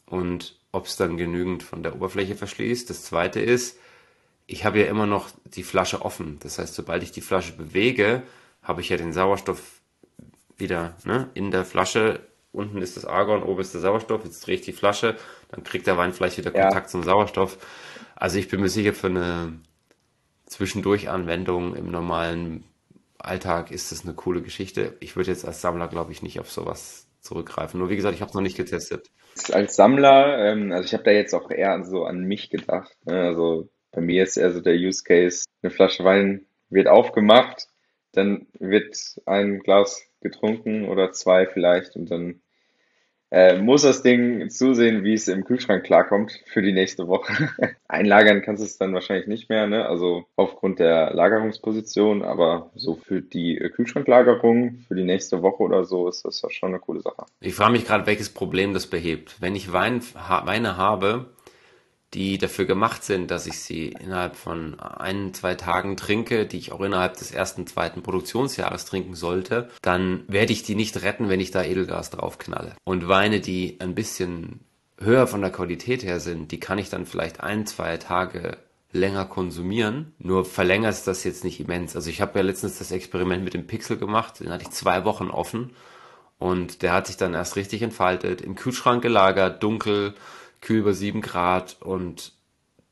und ob es dann genügend von der Oberfläche verschließt. Das zweite ist, ich habe ja immer noch die Flasche offen. Das heißt, sobald ich die Flasche bewege, habe ich ja den Sauerstoff wieder ne, in der Flasche. Unten ist das Argon, oben ist der Sauerstoff. Jetzt drehe ich die Flasche, dann kriegt der Wein vielleicht wieder Kontakt ja. zum Sauerstoff. Also ich bin mir sicher, für eine Zwischendurch-Anwendung im normalen Alltag ist das eine coole Geschichte. Ich würde jetzt als Sammler, glaube ich, nicht auf sowas zurückgreifen. Nur wie gesagt, ich habe es noch nicht getestet. Als Sammler, ähm, also ich habe da jetzt auch eher so an mich gedacht. Ne? Also bei mir ist eher so der Use Case, eine Flasche Wein wird aufgemacht, dann wird ein Glas getrunken oder zwei vielleicht und dann äh, muss das Ding zusehen, wie es im Kühlschrank klarkommt für die nächste Woche. (laughs) Einlagern kannst du es dann wahrscheinlich nicht mehr, ne? also aufgrund der Lagerungsposition, aber so für die Kühlschranklagerung für die nächste Woche oder so ist das schon eine coole Sache. Ich frage mich gerade, welches Problem das behebt. Wenn ich Wein, Weine habe, die dafür gemacht sind, dass ich sie innerhalb von ein, zwei Tagen trinke, die ich auch innerhalb des ersten, zweiten Produktionsjahres trinken sollte, dann werde ich die nicht retten, wenn ich da Edelgas draufknalle. Und Weine, die ein bisschen höher von der Qualität her sind, die kann ich dann vielleicht ein, zwei Tage länger konsumieren. Nur verlängert das jetzt nicht immens. Also ich habe ja letztens das Experiment mit dem Pixel gemacht, den hatte ich zwei Wochen offen und der hat sich dann erst richtig entfaltet, im Kühlschrank gelagert, dunkel, kühl über 7 Grad und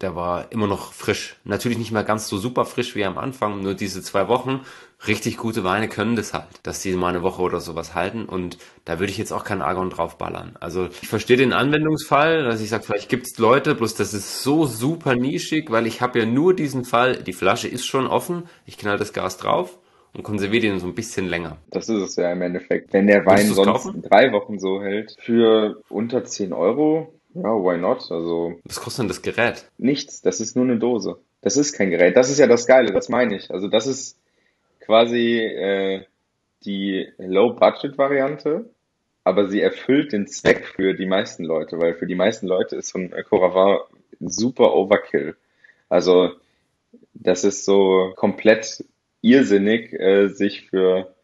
der war immer noch frisch. Natürlich nicht mehr ganz so super frisch wie am Anfang, nur diese zwei Wochen. Richtig gute Weine können das halt, dass die mal eine Woche oder sowas halten und da würde ich jetzt auch keinen Argon draufballern. Also ich verstehe den Anwendungsfall, dass ich sage, vielleicht gibt es Leute, bloß das ist so super nischig, weil ich habe ja nur diesen Fall, die Flasche ist schon offen, ich knall das Gas drauf und konserviere den so ein bisschen länger. Das ist es ja im Endeffekt. Wenn der Wein sonst kaufen? drei Wochen so hält, für unter 10 Euro ja, why not? Also. Was kostet denn das Gerät? Nichts, das ist nur eine Dose. Das ist kein Gerät. Das ist ja das Geile, das meine ich. Also das ist quasi äh, die Low-Budget-Variante, aber sie erfüllt den Zweck für die meisten Leute, weil für die meisten Leute ist so ein Coravin super Overkill. Also das ist so komplett irrsinnig, äh, sich für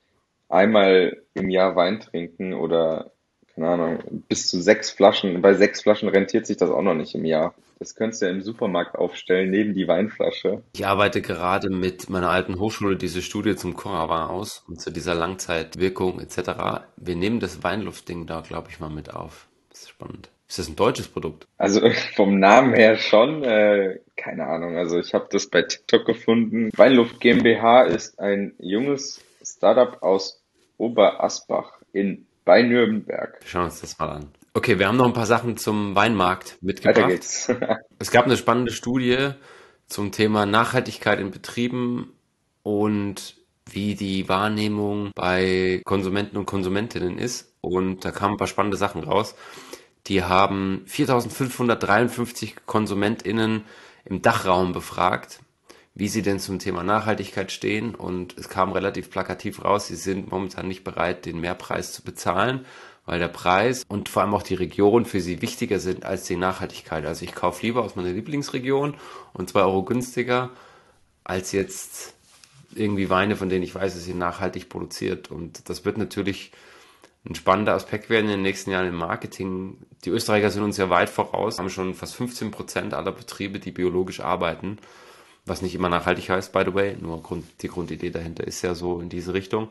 einmal im Jahr Wein trinken oder keine Ahnung, bis zu sechs Flaschen. Bei sechs Flaschen rentiert sich das auch noch nicht im Jahr. Das könntest du ja im Supermarkt aufstellen, neben die Weinflasche. Ich arbeite gerade mit meiner alten Hochschule diese Studie zum Coravin aus und zu dieser Langzeitwirkung etc. Wir nehmen das Weinluftding da, glaube ich, mal mit auf. Das ist spannend. Ist das ein deutsches Produkt? Also (laughs) vom Namen her schon, äh, keine Ahnung. Also ich habe das bei TikTok gefunden. Weinluft GmbH ist ein junges Startup aus Oberasbach in bei Nürnberg. Schauen wir uns das mal an. Okay, wir haben noch ein paar Sachen zum Weinmarkt mitgebracht. Weiter geht's. (laughs) es gab eine spannende Studie zum Thema Nachhaltigkeit in Betrieben und wie die Wahrnehmung bei Konsumenten und Konsumentinnen ist. Und da kamen ein paar spannende Sachen raus. Die haben 4553 KonsumentInnen im Dachraum befragt wie sie denn zum Thema Nachhaltigkeit stehen. Und es kam relativ plakativ raus, sie sind momentan nicht bereit, den Mehrpreis zu bezahlen, weil der Preis und vor allem auch die Region für sie wichtiger sind als die Nachhaltigkeit. Also ich kaufe lieber aus meiner Lieblingsregion und zwei Euro günstiger als jetzt irgendwie Weine, von denen ich weiß, dass sie nachhaltig produziert. Und das wird natürlich ein spannender Aspekt werden in den nächsten Jahren im Marketing. Die Österreicher sind uns ja weit voraus, haben schon fast 15 Prozent aller Betriebe, die biologisch arbeiten. Was nicht immer nachhaltig heißt, by the way, nur Grund, die Grundidee dahinter ist ja so in diese Richtung.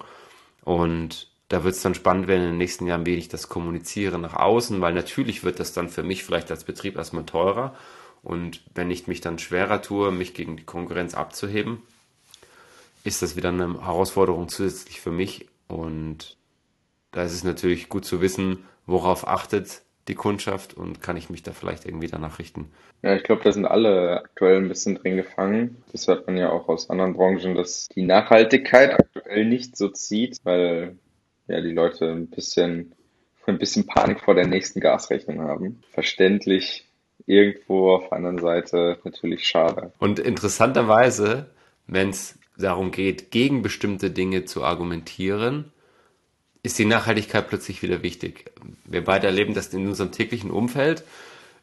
Und da wird es dann spannend werden in den nächsten Jahren, ich das kommuniziere nach außen, weil natürlich wird das dann für mich vielleicht als Betrieb erstmal teurer. Und wenn ich mich dann schwerer tue, mich gegen die Konkurrenz abzuheben, ist das wieder eine Herausforderung zusätzlich für mich. Und da ist es natürlich gut zu wissen, worauf achtet die Kundschaft und kann ich mich da vielleicht irgendwie danach richten. Ja, ich glaube, da sind alle aktuell ein bisschen drin gefangen. Das hört man ja auch aus anderen Branchen, dass die Nachhaltigkeit aktuell nicht so zieht, weil ja die Leute ein bisschen, ein bisschen Panik vor der nächsten Gasrechnung haben. Verständlich irgendwo auf der anderen Seite natürlich schade. Und interessanterweise, wenn es darum geht, gegen bestimmte Dinge zu argumentieren, ist die Nachhaltigkeit plötzlich wieder wichtig. Wir beide erleben das in unserem täglichen Umfeld,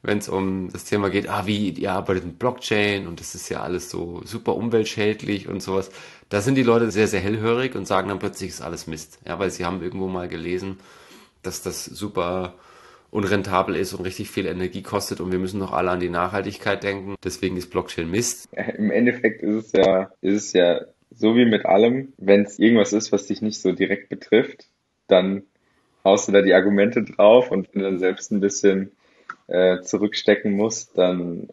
wenn es um das Thema geht, ah, wie ihr arbeitet mit Blockchain und das ist ja alles so super umweltschädlich und sowas. Da sind die Leute sehr, sehr hellhörig und sagen dann plötzlich, ist alles Mist. Ja, weil sie haben irgendwo mal gelesen, dass das super unrentabel ist und richtig viel Energie kostet und wir müssen doch alle an die Nachhaltigkeit denken. Deswegen ist Blockchain Mist. (laughs) Im Endeffekt ist es ja, ist es ja so wie mit allem, wenn es irgendwas ist, was dich nicht so direkt betrifft, dann haust du da die Argumente drauf und wenn du dann selbst ein bisschen äh, zurückstecken musst, dann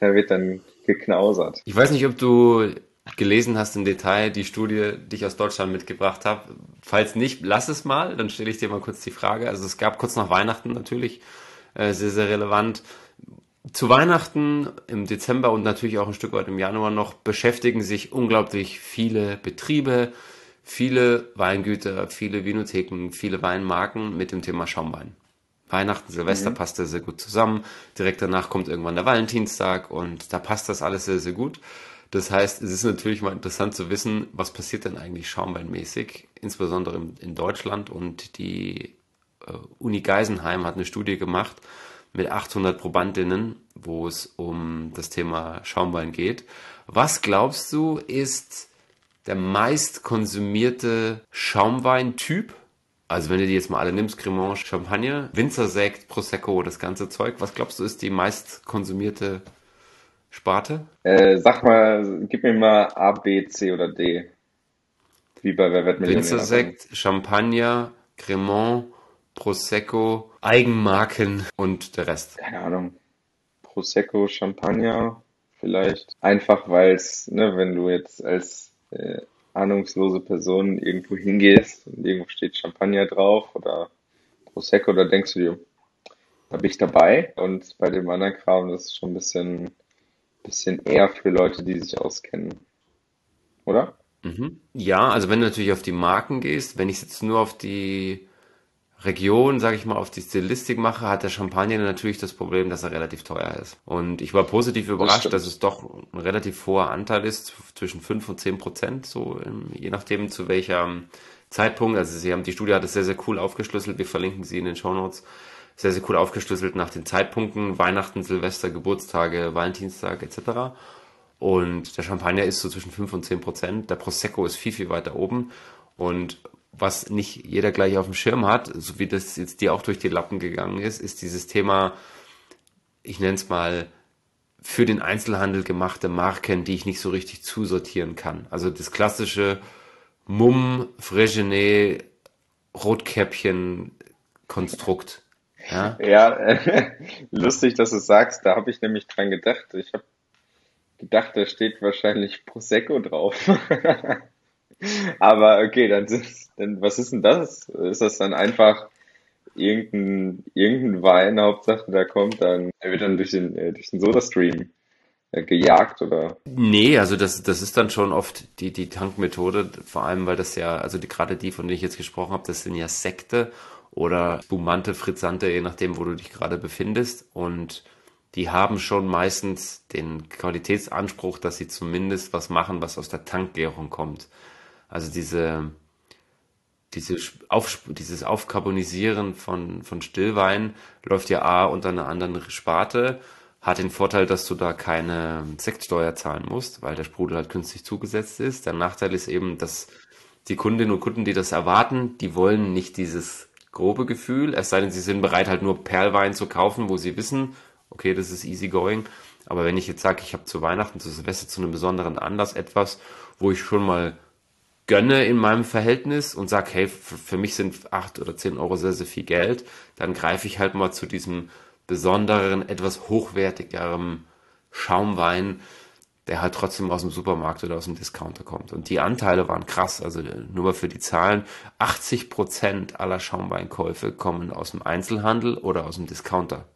da wird dann geknausert. Ich weiß nicht, ob du gelesen hast im Detail die Studie, die ich aus Deutschland mitgebracht habe. Falls nicht, lass es mal, dann stelle ich dir mal kurz die Frage. Also es gab kurz nach Weihnachten natürlich, äh, sehr, sehr relevant. Zu Weihnachten im Dezember und natürlich auch ein Stück weit im Januar noch beschäftigen sich unglaublich viele Betriebe, viele Weingüter, viele Vinotheken, viele Weinmarken mit dem Thema Schaumwein. Weihnachten, Silvester mhm. passt sehr gut zusammen. Direkt danach kommt irgendwann der Valentinstag und da passt das alles sehr, sehr gut. Das heißt, es ist natürlich mal interessant zu wissen, was passiert denn eigentlich schaumweinmäßig, insbesondere in Deutschland. Und die äh, Uni Geisenheim hat eine Studie gemacht, mit 800 Probandinnen, wo es um das Thema Schaumwein geht. Was glaubst du, ist der meist konsumierte Schaumweintyp? Also wenn du die jetzt mal alle nimmst, Cremant, Champagner, Winzersekt, Prosecco, das ganze Zeug, was glaubst du ist die meist konsumierte Sparte? Äh, sag mal, gib mir mal A, B, C oder D. Wie bei Wer wird Winzersekt, Champagner, Cremant, Prosecco, Eigenmarken und der Rest. Keine Ahnung. Prosecco, Champagner vielleicht. Einfach weil es, ne, wenn du jetzt als äh, ahnungslose Person irgendwo hingehst und irgendwo steht Champagner drauf oder Prosecco, da denkst du dir, da bin ich dabei. Und bei dem anderen Kram das ist schon ein bisschen, bisschen eher für Leute, die sich auskennen. Oder? Mhm. Ja, also wenn du natürlich auf die Marken gehst, wenn ich jetzt nur auf die Region, sage ich mal, auf die Stilistik mache, hat der Champagner natürlich das Problem, dass er relativ teuer ist. Und ich war positiv überrascht, das dass es doch ein relativ hoher Anteil ist, zwischen 5 und 10 Prozent, so je nachdem zu welcher Zeitpunkt. Also sie haben die Studie hat es sehr, sehr cool aufgeschlüsselt. Wir verlinken sie in den Show Notes. Sehr, sehr cool aufgeschlüsselt nach den Zeitpunkten, Weihnachten, Silvester, Geburtstage, Valentinstag etc. Und der Champagner ist so zwischen 5 und 10 Prozent. Der Prosecco ist viel, viel weiter oben. Und was nicht jeder gleich auf dem Schirm hat, so wie das jetzt dir auch durch die Lappen gegangen ist, ist dieses Thema, ich nenne es mal, für den Einzelhandel gemachte Marken, die ich nicht so richtig zusortieren kann. Also das klassische Mumm, Frégenet, Rotkäppchen-Konstrukt. Ja, ja (laughs) lustig, dass du sagst, da habe ich nämlich dran gedacht. Ich habe gedacht, da steht wahrscheinlich Prosecco drauf. (laughs) Aber okay, dann, dann was ist denn das? Ist das dann einfach irgendein, irgendein Wein, Hauptsache da kommt dann, er wird dann durch den, äh, durch den Soda-Stream äh, gejagt oder? Nee, also das, das ist dann schon oft die, die Tankmethode, vor allem weil das ja, also die, gerade die, von denen ich jetzt gesprochen habe, das sind ja Sekte oder Spumante, Frizzante, je nachdem, wo du dich gerade befindest und die haben schon meistens den Qualitätsanspruch, dass sie zumindest was machen, was aus der Tankgärung kommt. Also diese, diese Auf, dieses Aufkarbonisieren von, von Stillwein läuft ja A unter einer anderen Sparte, hat den Vorteil, dass du da keine Sektsteuer zahlen musst, weil der Sprudel halt künstlich zugesetzt ist. Der Nachteil ist eben, dass die Kundinnen und Kunden, die das erwarten, die wollen nicht dieses grobe Gefühl, es sei denn, sie sind bereit, halt nur Perlwein zu kaufen, wo sie wissen, okay, das ist easy going. Aber wenn ich jetzt sage, ich habe zu Weihnachten, zu Silvester, zu einem besonderen Anlass etwas, wo ich schon mal gönne in meinem Verhältnis und sage, hey, für mich sind acht oder zehn Euro sehr, sehr viel Geld, dann greife ich halt mal zu diesem besonderen, etwas hochwertigeren Schaumwein, der halt trotzdem aus dem Supermarkt oder aus dem Discounter kommt. Und die Anteile waren krass, also nur mal für die Zahlen, 80 Prozent aller Schaumweinkäufe kommen aus dem Einzelhandel oder aus dem Discounter.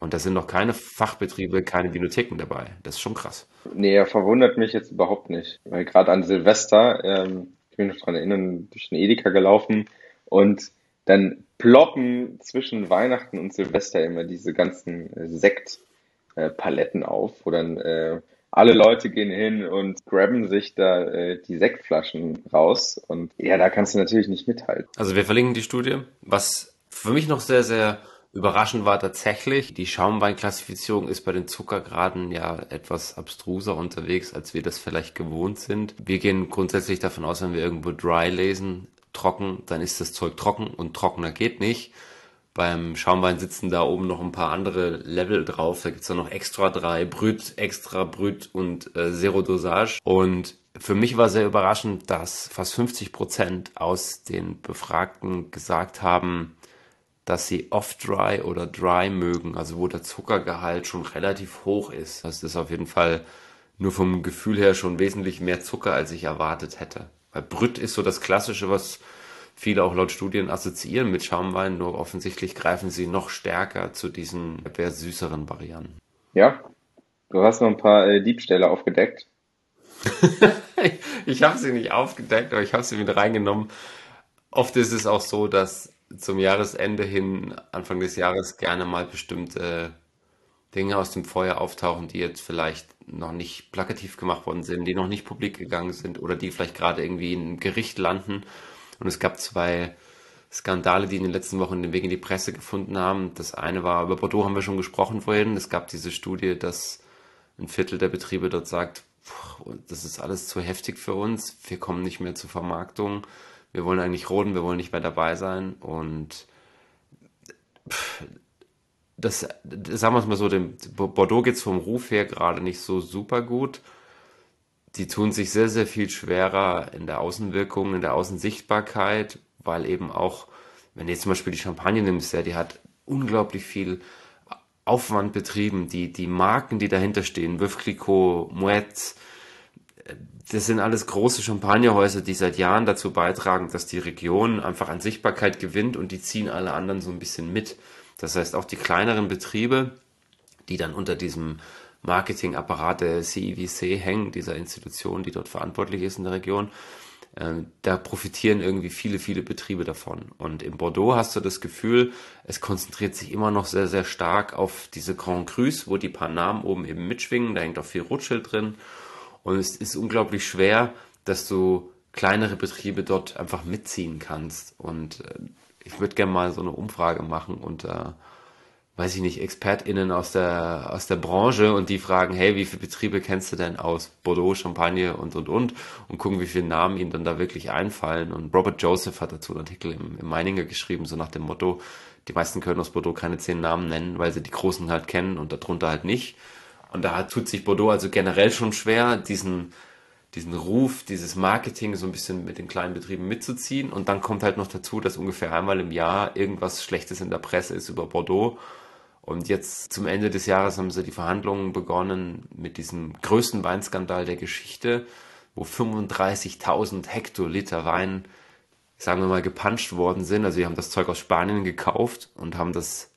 Und da sind noch keine Fachbetriebe, keine Vinotheken dabei. Das ist schon krass. Nee, er verwundert mich jetzt überhaupt nicht. Weil gerade an Silvester, ähm, ich bin mich noch dran erinnern, durch den Edeka gelaufen und dann ploppen zwischen Weihnachten und Silvester immer diese ganzen äh, Sektpaletten äh, auf, wo dann äh, alle Leute gehen hin und grabben sich da äh, die Sektflaschen raus. Und ja, da kannst du natürlich nicht mithalten. Also wir verlinken die Studie. Was für mich noch sehr, sehr Überraschend war tatsächlich, die Schaumweinklassifizierung ist bei den Zuckergraden ja etwas abstruser unterwegs, als wir das vielleicht gewohnt sind. Wir gehen grundsätzlich davon aus, wenn wir irgendwo dry lesen, trocken, dann ist das Zeug trocken und trockener geht nicht. Beim Schaumwein sitzen da oben noch ein paar andere Level drauf. Da gibt's dann noch extra drei, Brüt, extra Brüt und äh, Zero Dosage. Und für mich war sehr überraschend, dass fast 50 Prozent aus den Befragten gesagt haben, dass sie off-dry oder dry mögen, also wo der Zuckergehalt schon relativ hoch ist. Das ist auf jeden Fall nur vom Gefühl her schon wesentlich mehr Zucker, als ich erwartet hätte. Weil Brüt ist so das Klassische, was viele auch laut Studien assoziieren mit Schaumwein, nur offensichtlich greifen sie noch stärker zu diesen eher süßeren Varianten. Ja, du hast noch ein paar äh, Diebstähle aufgedeckt. (laughs) ich habe sie nicht aufgedeckt, aber ich habe sie mit reingenommen. Oft ist es auch so, dass zum Jahresende hin, Anfang des Jahres, gerne mal bestimmte Dinge aus dem Feuer auftauchen, die jetzt vielleicht noch nicht plakativ gemacht worden sind, die noch nicht publik gegangen sind oder die vielleicht gerade irgendwie in Gericht landen. Und es gab zwei Skandale, die in den letzten Wochen den Weg in die Presse gefunden haben. Das eine war, über Bordeaux haben wir schon gesprochen vorhin. Es gab diese Studie, dass ein Viertel der Betriebe dort sagt, das ist alles zu heftig für uns, wir kommen nicht mehr zur Vermarktung wir wollen eigentlich roden, wir wollen nicht mehr dabei sein und das, sagen wir es mal so, dem Bordeaux geht es vom Ruf her gerade nicht so super gut. Die tun sich sehr, sehr viel schwerer in der Außenwirkung, in der Außensichtbarkeit, weil eben auch, wenn du jetzt zum Beispiel die Champagne nimmst, ja, die hat unglaublich viel Aufwand betrieben. Die, die Marken, die dahinter stehen, Veuve Clicquot, Moet, das sind alles große Champagnerhäuser, die seit Jahren dazu beitragen, dass die Region einfach an Sichtbarkeit gewinnt und die ziehen alle anderen so ein bisschen mit. Das heißt, auch die kleineren Betriebe, die dann unter diesem Marketingapparat der CIVC hängen, dieser Institution, die dort verantwortlich ist in der Region, äh, da profitieren irgendwie viele, viele Betriebe davon. Und in Bordeaux hast du das Gefühl, es konzentriert sich immer noch sehr, sehr stark auf diese Grand Crus, wo die paar Namen oben eben mitschwingen. Da hängt auch viel Rothschild drin. Und es ist unglaublich schwer, dass du kleinere Betriebe dort einfach mitziehen kannst. Und äh, ich würde gerne mal so eine Umfrage machen unter, weiß ich nicht, ExpertInnen aus der, aus der Branche und die fragen, hey, wie viele Betriebe kennst du denn aus Bordeaux, Champagne und, und, und und gucken, wie viele Namen ihnen dann da wirklich einfallen. Und Robert Joseph hat dazu einen Artikel im, im Meininger geschrieben, so nach dem Motto, die meisten können aus Bordeaux keine zehn Namen nennen, weil sie die Großen halt kennen und darunter halt nicht. Und da tut sich Bordeaux also generell schon schwer, diesen, diesen Ruf, dieses Marketing so ein bisschen mit den kleinen Betrieben mitzuziehen. Und dann kommt halt noch dazu, dass ungefähr einmal im Jahr irgendwas Schlechtes in der Presse ist über Bordeaux. Und jetzt zum Ende des Jahres haben sie die Verhandlungen begonnen mit diesem größten Weinskandal der Geschichte, wo 35.000 Hektoliter Wein, sagen wir mal, gepanscht worden sind. Also die haben das Zeug aus Spanien gekauft und haben das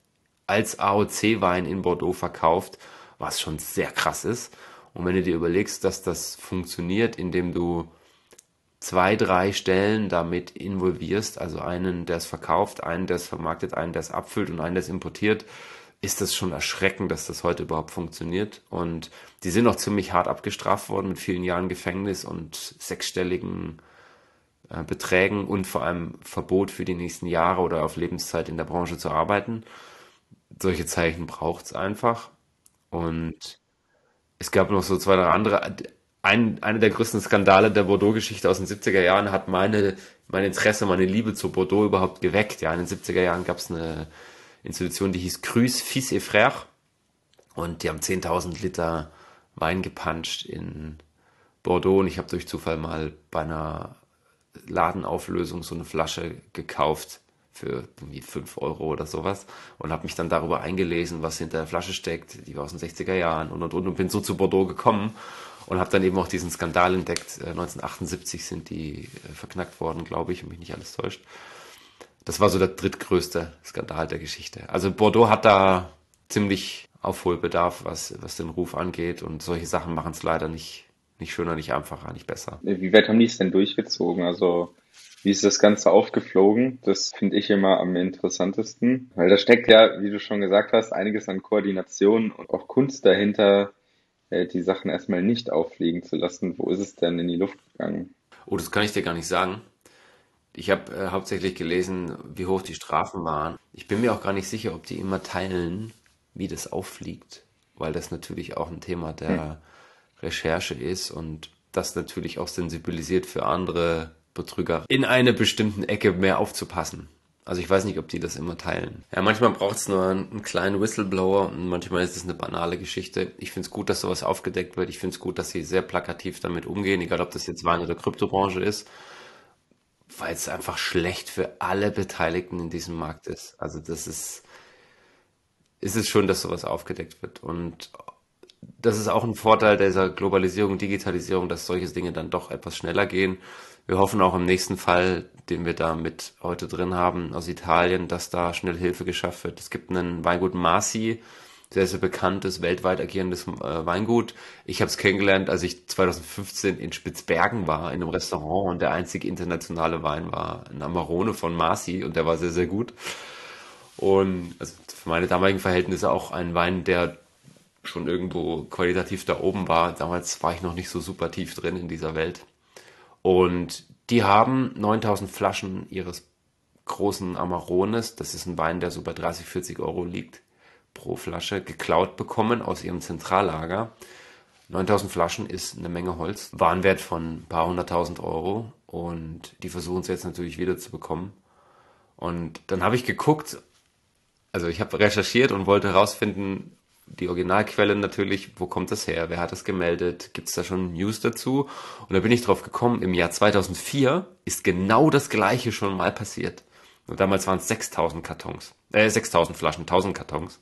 als AOC-Wein in Bordeaux verkauft was schon sehr krass ist. Und wenn du dir überlegst, dass das funktioniert, indem du zwei, drei Stellen damit involvierst, also einen, der es verkauft, einen, der es vermarktet, einen, der es abfüllt und einen, der es importiert, ist das schon erschreckend, dass das heute überhaupt funktioniert. Und die sind auch ziemlich hart abgestraft worden mit vielen Jahren Gefängnis und sechsstelligen äh, Beträgen und vor allem Verbot für die nächsten Jahre oder auf Lebenszeit in der Branche zu arbeiten. Solche Zeichen braucht es einfach. Und es gab noch so zwei, drei andere. Ein, einer der größten Skandale der Bordeaux-Geschichte aus den 70er Jahren hat meine, mein Interesse, meine Liebe zu Bordeaux überhaupt geweckt. Ja, in den 70er Jahren gab es eine Institution, die hieß Cruz Fils et Frères. Und die haben 10.000 Liter Wein gepanscht in Bordeaux. Und ich habe durch Zufall mal bei einer Ladenauflösung so eine Flasche gekauft für irgendwie 5 Euro oder sowas und habe mich dann darüber eingelesen, was hinter der Flasche steckt. Die war aus den 60er Jahren und und und und bin so zu Bordeaux gekommen und habe dann eben auch diesen Skandal entdeckt. 1978 äh, sind die äh, verknackt worden, glaube ich, wenn mich nicht alles täuscht. Das war so der drittgrößte Skandal der Geschichte. Also Bordeaux hat da ziemlich Aufholbedarf, was, was den Ruf angeht und solche Sachen machen es leider nicht, nicht schöner, nicht einfacher, nicht besser. Wie weit haben die es denn durchgezogen? Also wie ist das Ganze aufgeflogen? Das finde ich immer am interessantesten, weil da steckt ja, wie du schon gesagt hast, einiges an Koordination und auch Kunst dahinter, äh, die Sachen erstmal nicht auffliegen zu lassen. Wo ist es denn in die Luft gegangen? Oh, das kann ich dir gar nicht sagen. Ich habe äh, hauptsächlich gelesen, wie hoch die Strafen waren. Ich bin mir auch gar nicht sicher, ob die immer teilen, wie das auffliegt, weil das natürlich auch ein Thema der hm. Recherche ist und das natürlich auch sensibilisiert für andere Betrüger in einer bestimmten Ecke mehr aufzupassen. Also ich weiß nicht, ob die das immer teilen. Ja, manchmal braucht es nur einen, einen, kleinen Whistleblower und manchmal ist es eine banale Geschichte. Ich finde es gut, dass sowas aufgedeckt wird. Ich finde es gut, dass sie sehr plakativ damit umgehen, egal ob das jetzt Wein- oder Kryptobranche ist, weil es einfach schlecht für alle Beteiligten in diesem Markt ist. Also das ist, ist es schon, dass sowas aufgedeckt wird. Und das ist auch ein Vorteil dieser Globalisierung, Digitalisierung, dass solche Dinge dann doch etwas schneller gehen wir hoffen auch im nächsten Fall, den wir da mit heute drin haben, aus Italien, dass da schnell Hilfe geschafft wird. Es gibt einen Weingut Marci, sehr, sehr bekanntes, weltweit agierendes äh, Weingut. Ich habe es kennengelernt, als ich 2015 in Spitzbergen war, in einem Restaurant und der einzige internationale Wein war ein Amarone von Marci und der war sehr, sehr gut. Und also für meine damaligen Verhältnisse auch ein Wein, der schon irgendwo qualitativ da oben war. Damals war ich noch nicht so super tief drin in dieser Welt. Und die haben 9000 Flaschen ihres großen Amarones, das ist ein Wein, der so bei 30, 40 Euro liegt, pro Flasche, geklaut bekommen aus ihrem Zentrallager. 9000 Flaschen ist eine Menge Holz, Warenwert von ein paar hunderttausend Euro und die versuchen es jetzt natürlich wieder zu bekommen. Und dann habe ich geguckt, also ich habe recherchiert und wollte herausfinden, die Originalquelle natürlich, wo kommt das her, wer hat das gemeldet, gibt es da schon News dazu? Und da bin ich drauf gekommen, im Jahr 2004 ist genau das gleiche schon mal passiert. Und damals waren es 6000 Kartons, äh 6000 Flaschen, 1000 Kartons.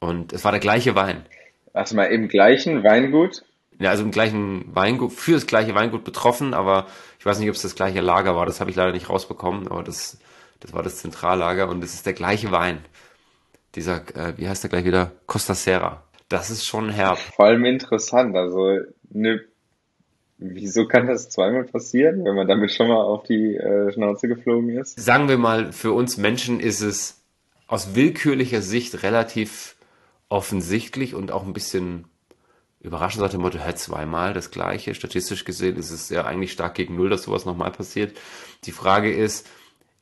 Und es war der gleiche Wein. Also mal im gleichen Weingut? Ja, also im gleichen Weingut, für das gleiche Weingut betroffen, aber ich weiß nicht, ob es das gleiche Lager war, das habe ich leider nicht rausbekommen, aber das, das war das Zentrallager und es ist der gleiche Wein dieser, äh, wie heißt der gleich wieder? Costa Serra. Das ist schon herb. Vor allem interessant. Also, ne, wieso kann das zweimal passieren, wenn man damit schon mal auf die äh, Schnauze geflogen ist? Sagen wir mal, für uns Menschen ist es aus willkürlicher Sicht relativ offensichtlich und auch ein bisschen überraschend nach dem Motto, hä, zweimal das Gleiche. Statistisch gesehen ist es ja eigentlich stark gegen Null, dass sowas nochmal passiert. Die Frage ist,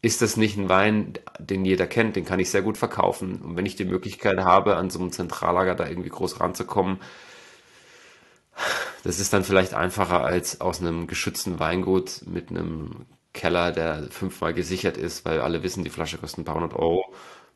ist das nicht ein Wein, den jeder kennt, den kann ich sehr gut verkaufen. Und wenn ich die Möglichkeit habe, an so einem Zentrallager da irgendwie groß ranzukommen, das ist dann vielleicht einfacher als aus einem geschützten Weingut mit einem Keller, der fünfmal gesichert ist, weil alle wissen, die Flasche kostet ein paar hundert Euro,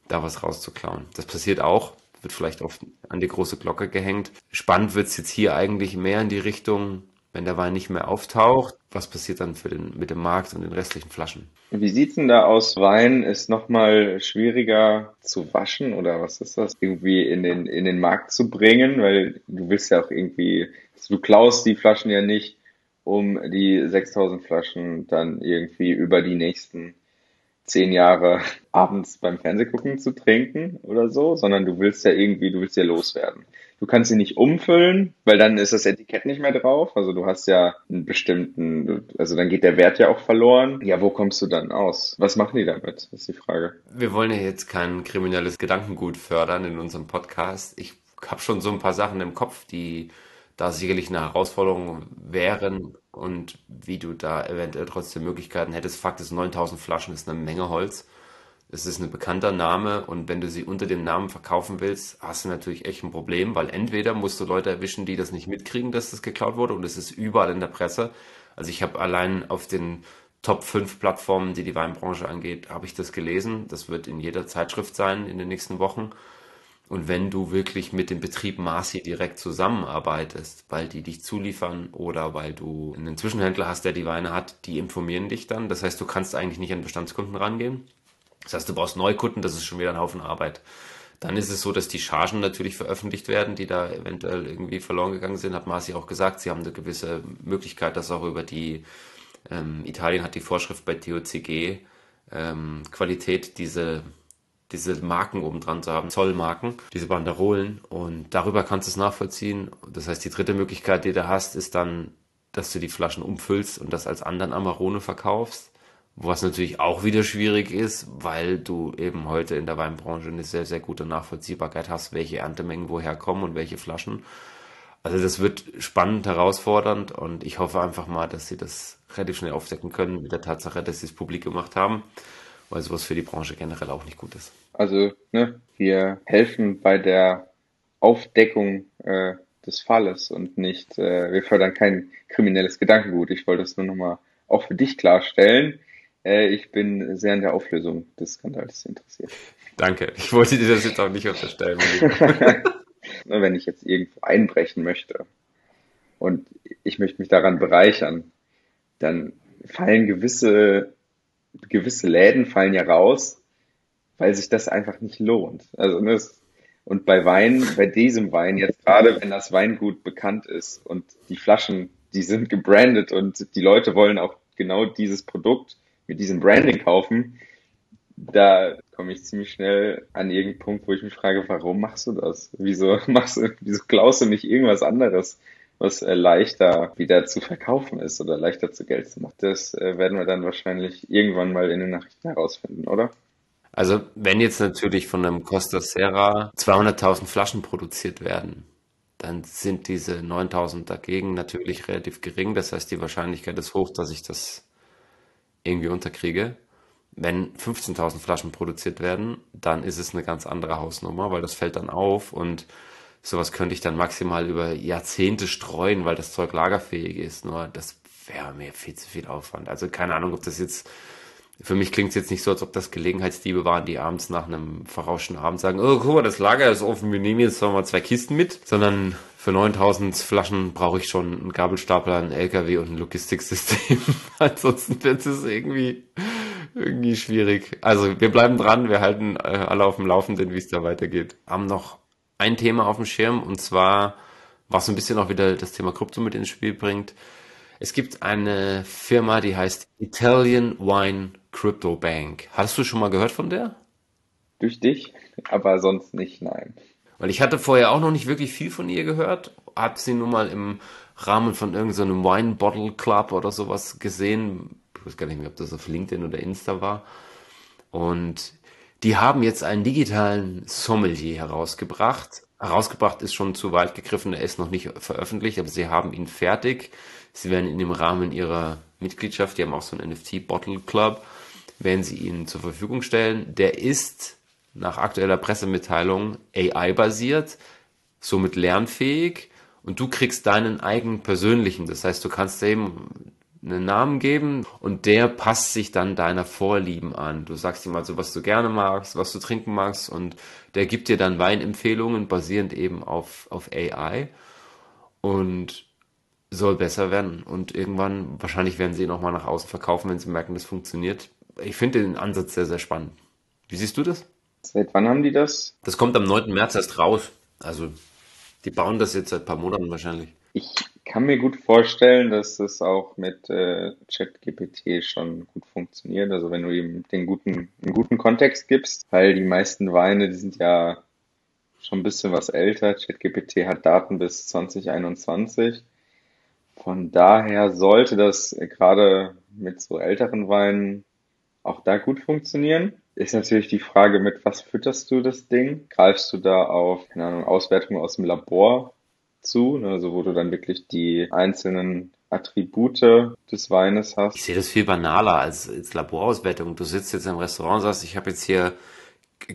da was rauszuklauen. Das passiert auch, wird vielleicht oft an die große Glocke gehängt. Spannend wird es jetzt hier eigentlich mehr in die Richtung, wenn der Wein nicht mehr auftaucht, was passiert dann für den, mit dem Markt und den restlichen Flaschen? Wie sieht's denn da aus? Wein ist nochmal schwieriger zu waschen oder was ist das? Irgendwie in den, in den Markt zu bringen, weil du willst ja auch irgendwie, du klaust die Flaschen ja nicht, um die 6000 Flaschen dann irgendwie über die nächsten zehn Jahre abends beim Fernsehgucken zu trinken oder so, sondern du willst ja irgendwie, du willst ja loswerden. Du kannst sie nicht umfüllen, weil dann ist das Etikett nicht mehr drauf. Also du hast ja einen bestimmten, also dann geht der Wert ja auch verloren. Ja, wo kommst du dann aus? Was machen die damit? ist die Frage. Wir wollen ja jetzt kein kriminelles Gedankengut fördern in unserem Podcast. Ich habe schon so ein paar Sachen im Kopf, die da sicherlich eine Herausforderung wären und wie du da eventuell trotzdem Möglichkeiten hättest. Fakt ist, 9000 Flaschen ist eine Menge Holz. Es ist ein bekannter Name und wenn du sie unter dem Namen verkaufen willst, hast du natürlich echt ein Problem, weil entweder musst du Leute erwischen, die das nicht mitkriegen, dass das geklaut wurde und es ist überall in der Presse. Also ich habe allein auf den Top 5 Plattformen, die die Weinbranche angeht, habe ich das gelesen. Das wird in jeder Zeitschrift sein in den nächsten Wochen. Und wenn du wirklich mit dem Betrieb Marci direkt zusammenarbeitest, weil die dich zuliefern oder weil du einen Zwischenhändler hast, der die Weine hat, die informieren dich dann. Das heißt, du kannst eigentlich nicht an Bestandskunden rangehen. Das heißt, du brauchst Neukunden, das ist schon wieder ein Haufen Arbeit. Dann ist es so, dass die Chargen natürlich veröffentlicht werden, die da eventuell irgendwie verloren gegangen sind, hat Marci auch gesagt. Sie haben eine gewisse Möglichkeit, das auch über die, ähm, Italien hat die Vorschrift bei TOCG, ähm, Qualität, diese diese Marken oben dran zu haben, Zollmarken, diese Banderolen und darüber kannst du es nachvollziehen. Das heißt, die dritte Möglichkeit, die du hast, ist dann, dass du die Flaschen umfüllst und das als anderen Amarone verkaufst. Was natürlich auch wieder schwierig ist, weil du eben heute in der Weinbranche eine sehr, sehr gute Nachvollziehbarkeit hast, welche Erntemengen woher kommen und welche Flaschen. Also das wird spannend, herausfordernd und ich hoffe einfach mal, dass sie das relativ schnell aufdecken können mit der Tatsache, dass sie es publik gemacht haben weil sowas für die Branche generell auch nicht gut ist. Also, ne, wir helfen bei der Aufdeckung äh, des Falles und nicht, äh, wir fördern kein kriminelles Gedankengut. Ich wollte das nur nochmal auch für dich klarstellen. Äh, ich bin sehr an der Auflösung des Skandals interessiert. Danke. Ich wollte dir das jetzt auch nicht unterstellen. (laughs) Wenn ich jetzt irgendwo einbrechen möchte und ich möchte mich daran bereichern, dann fallen gewisse gewisse Läden fallen ja raus, weil sich das einfach nicht lohnt. Also das, und bei Wein, bei diesem Wein jetzt gerade, wenn das Weingut bekannt ist und die Flaschen, die sind gebrandet und die Leute wollen auch genau dieses Produkt mit diesem Branding kaufen, da komme ich ziemlich schnell an irgendeinen Punkt, wo ich mich frage, warum machst du das? Wieso (laughs) machst du, wieso klaust du nicht irgendwas anderes? was äh, leichter wieder zu verkaufen ist oder leichter zu Geld zu machen. Das äh, werden wir dann wahrscheinlich irgendwann mal in den Nachrichten herausfinden, oder? Also wenn jetzt natürlich von einem Costa Serra 200.000 Flaschen produziert werden, dann sind diese 9.000 dagegen natürlich relativ gering. Das heißt, die Wahrscheinlichkeit ist hoch, dass ich das irgendwie unterkriege. Wenn 15.000 Flaschen produziert werden, dann ist es eine ganz andere Hausnummer, weil das fällt dann auf und sowas könnte ich dann maximal über Jahrzehnte streuen, weil das Zeug lagerfähig ist. Nur das wäre mir viel zu viel Aufwand. Also keine Ahnung, ob das jetzt, für mich klingt es jetzt nicht so, als ob das Gelegenheitsdiebe waren, die abends nach einem verrauschten Abend sagen, oh, guck mal, das Lager ist offen, wir nehmen jetzt mal zwei Kisten mit, sondern für 9000 Flaschen brauche ich schon einen Gabelstapler, einen LKW und ein Logistiksystem. (laughs) Ansonsten wird es irgendwie, irgendwie schwierig. Also wir bleiben dran, wir halten äh, alle auf dem Laufenden, wie es da weitergeht. Haben noch ein Thema auf dem Schirm und zwar, was ein bisschen auch wieder das Thema Krypto mit ins Spiel bringt. Es gibt eine Firma, die heißt Italian Wine Crypto Bank. Hattest du schon mal gehört von der? Durch dich, aber sonst nicht, nein. Weil ich hatte vorher auch noch nicht wirklich viel von ihr gehört, habe sie nur mal im Rahmen von irgendeinem so Wine Bottle Club oder sowas gesehen. Ich weiß gar nicht mehr, ob das auf LinkedIn oder Insta war. Und die haben jetzt einen digitalen Sommelier herausgebracht. Herausgebracht ist schon zu weit gegriffen, er ist noch nicht veröffentlicht, aber sie haben ihn fertig. Sie werden ihn im Rahmen ihrer Mitgliedschaft, die haben auch so einen NFT Bottle Club, werden sie ihn zur Verfügung stellen. Der ist nach aktueller Pressemitteilung AI-basiert, somit lernfähig und du kriegst deinen eigenen persönlichen. Das heißt, du kannst eben einen Namen geben und der passt sich dann deiner Vorlieben an. Du sagst ihm also, was du gerne magst, was du trinken magst und der gibt dir dann Weinempfehlungen basierend eben auf, auf AI und soll besser werden und irgendwann, wahrscheinlich werden sie ihn auch mal nach außen verkaufen, wenn sie merken, das funktioniert. Ich finde den Ansatz sehr, sehr spannend. Wie siehst du das? Seit wann haben die das? Das kommt am 9. März erst raus. Also, die bauen das jetzt seit ein paar Monaten wahrscheinlich. Ich kann mir gut vorstellen, dass das auch mit äh, ChatGPT schon gut funktioniert. Also wenn du ihm den guten, einen guten Kontext gibst, weil die meisten Weine, die sind ja schon ein bisschen was älter. ChatGPT hat Daten bis 2021. Von daher sollte das gerade mit so älteren Weinen auch da gut funktionieren. Ist natürlich die Frage, mit was fütterst du das Ding? Greifst du da auf, keine Ahnung, Auswertungen aus dem Labor zu, ne, also wo du dann wirklich die einzelnen Attribute des Weines hast. Ich sehe das viel banaler als, als Laborauswertung. Du sitzt jetzt im Restaurant und sagst, ich habe jetzt hier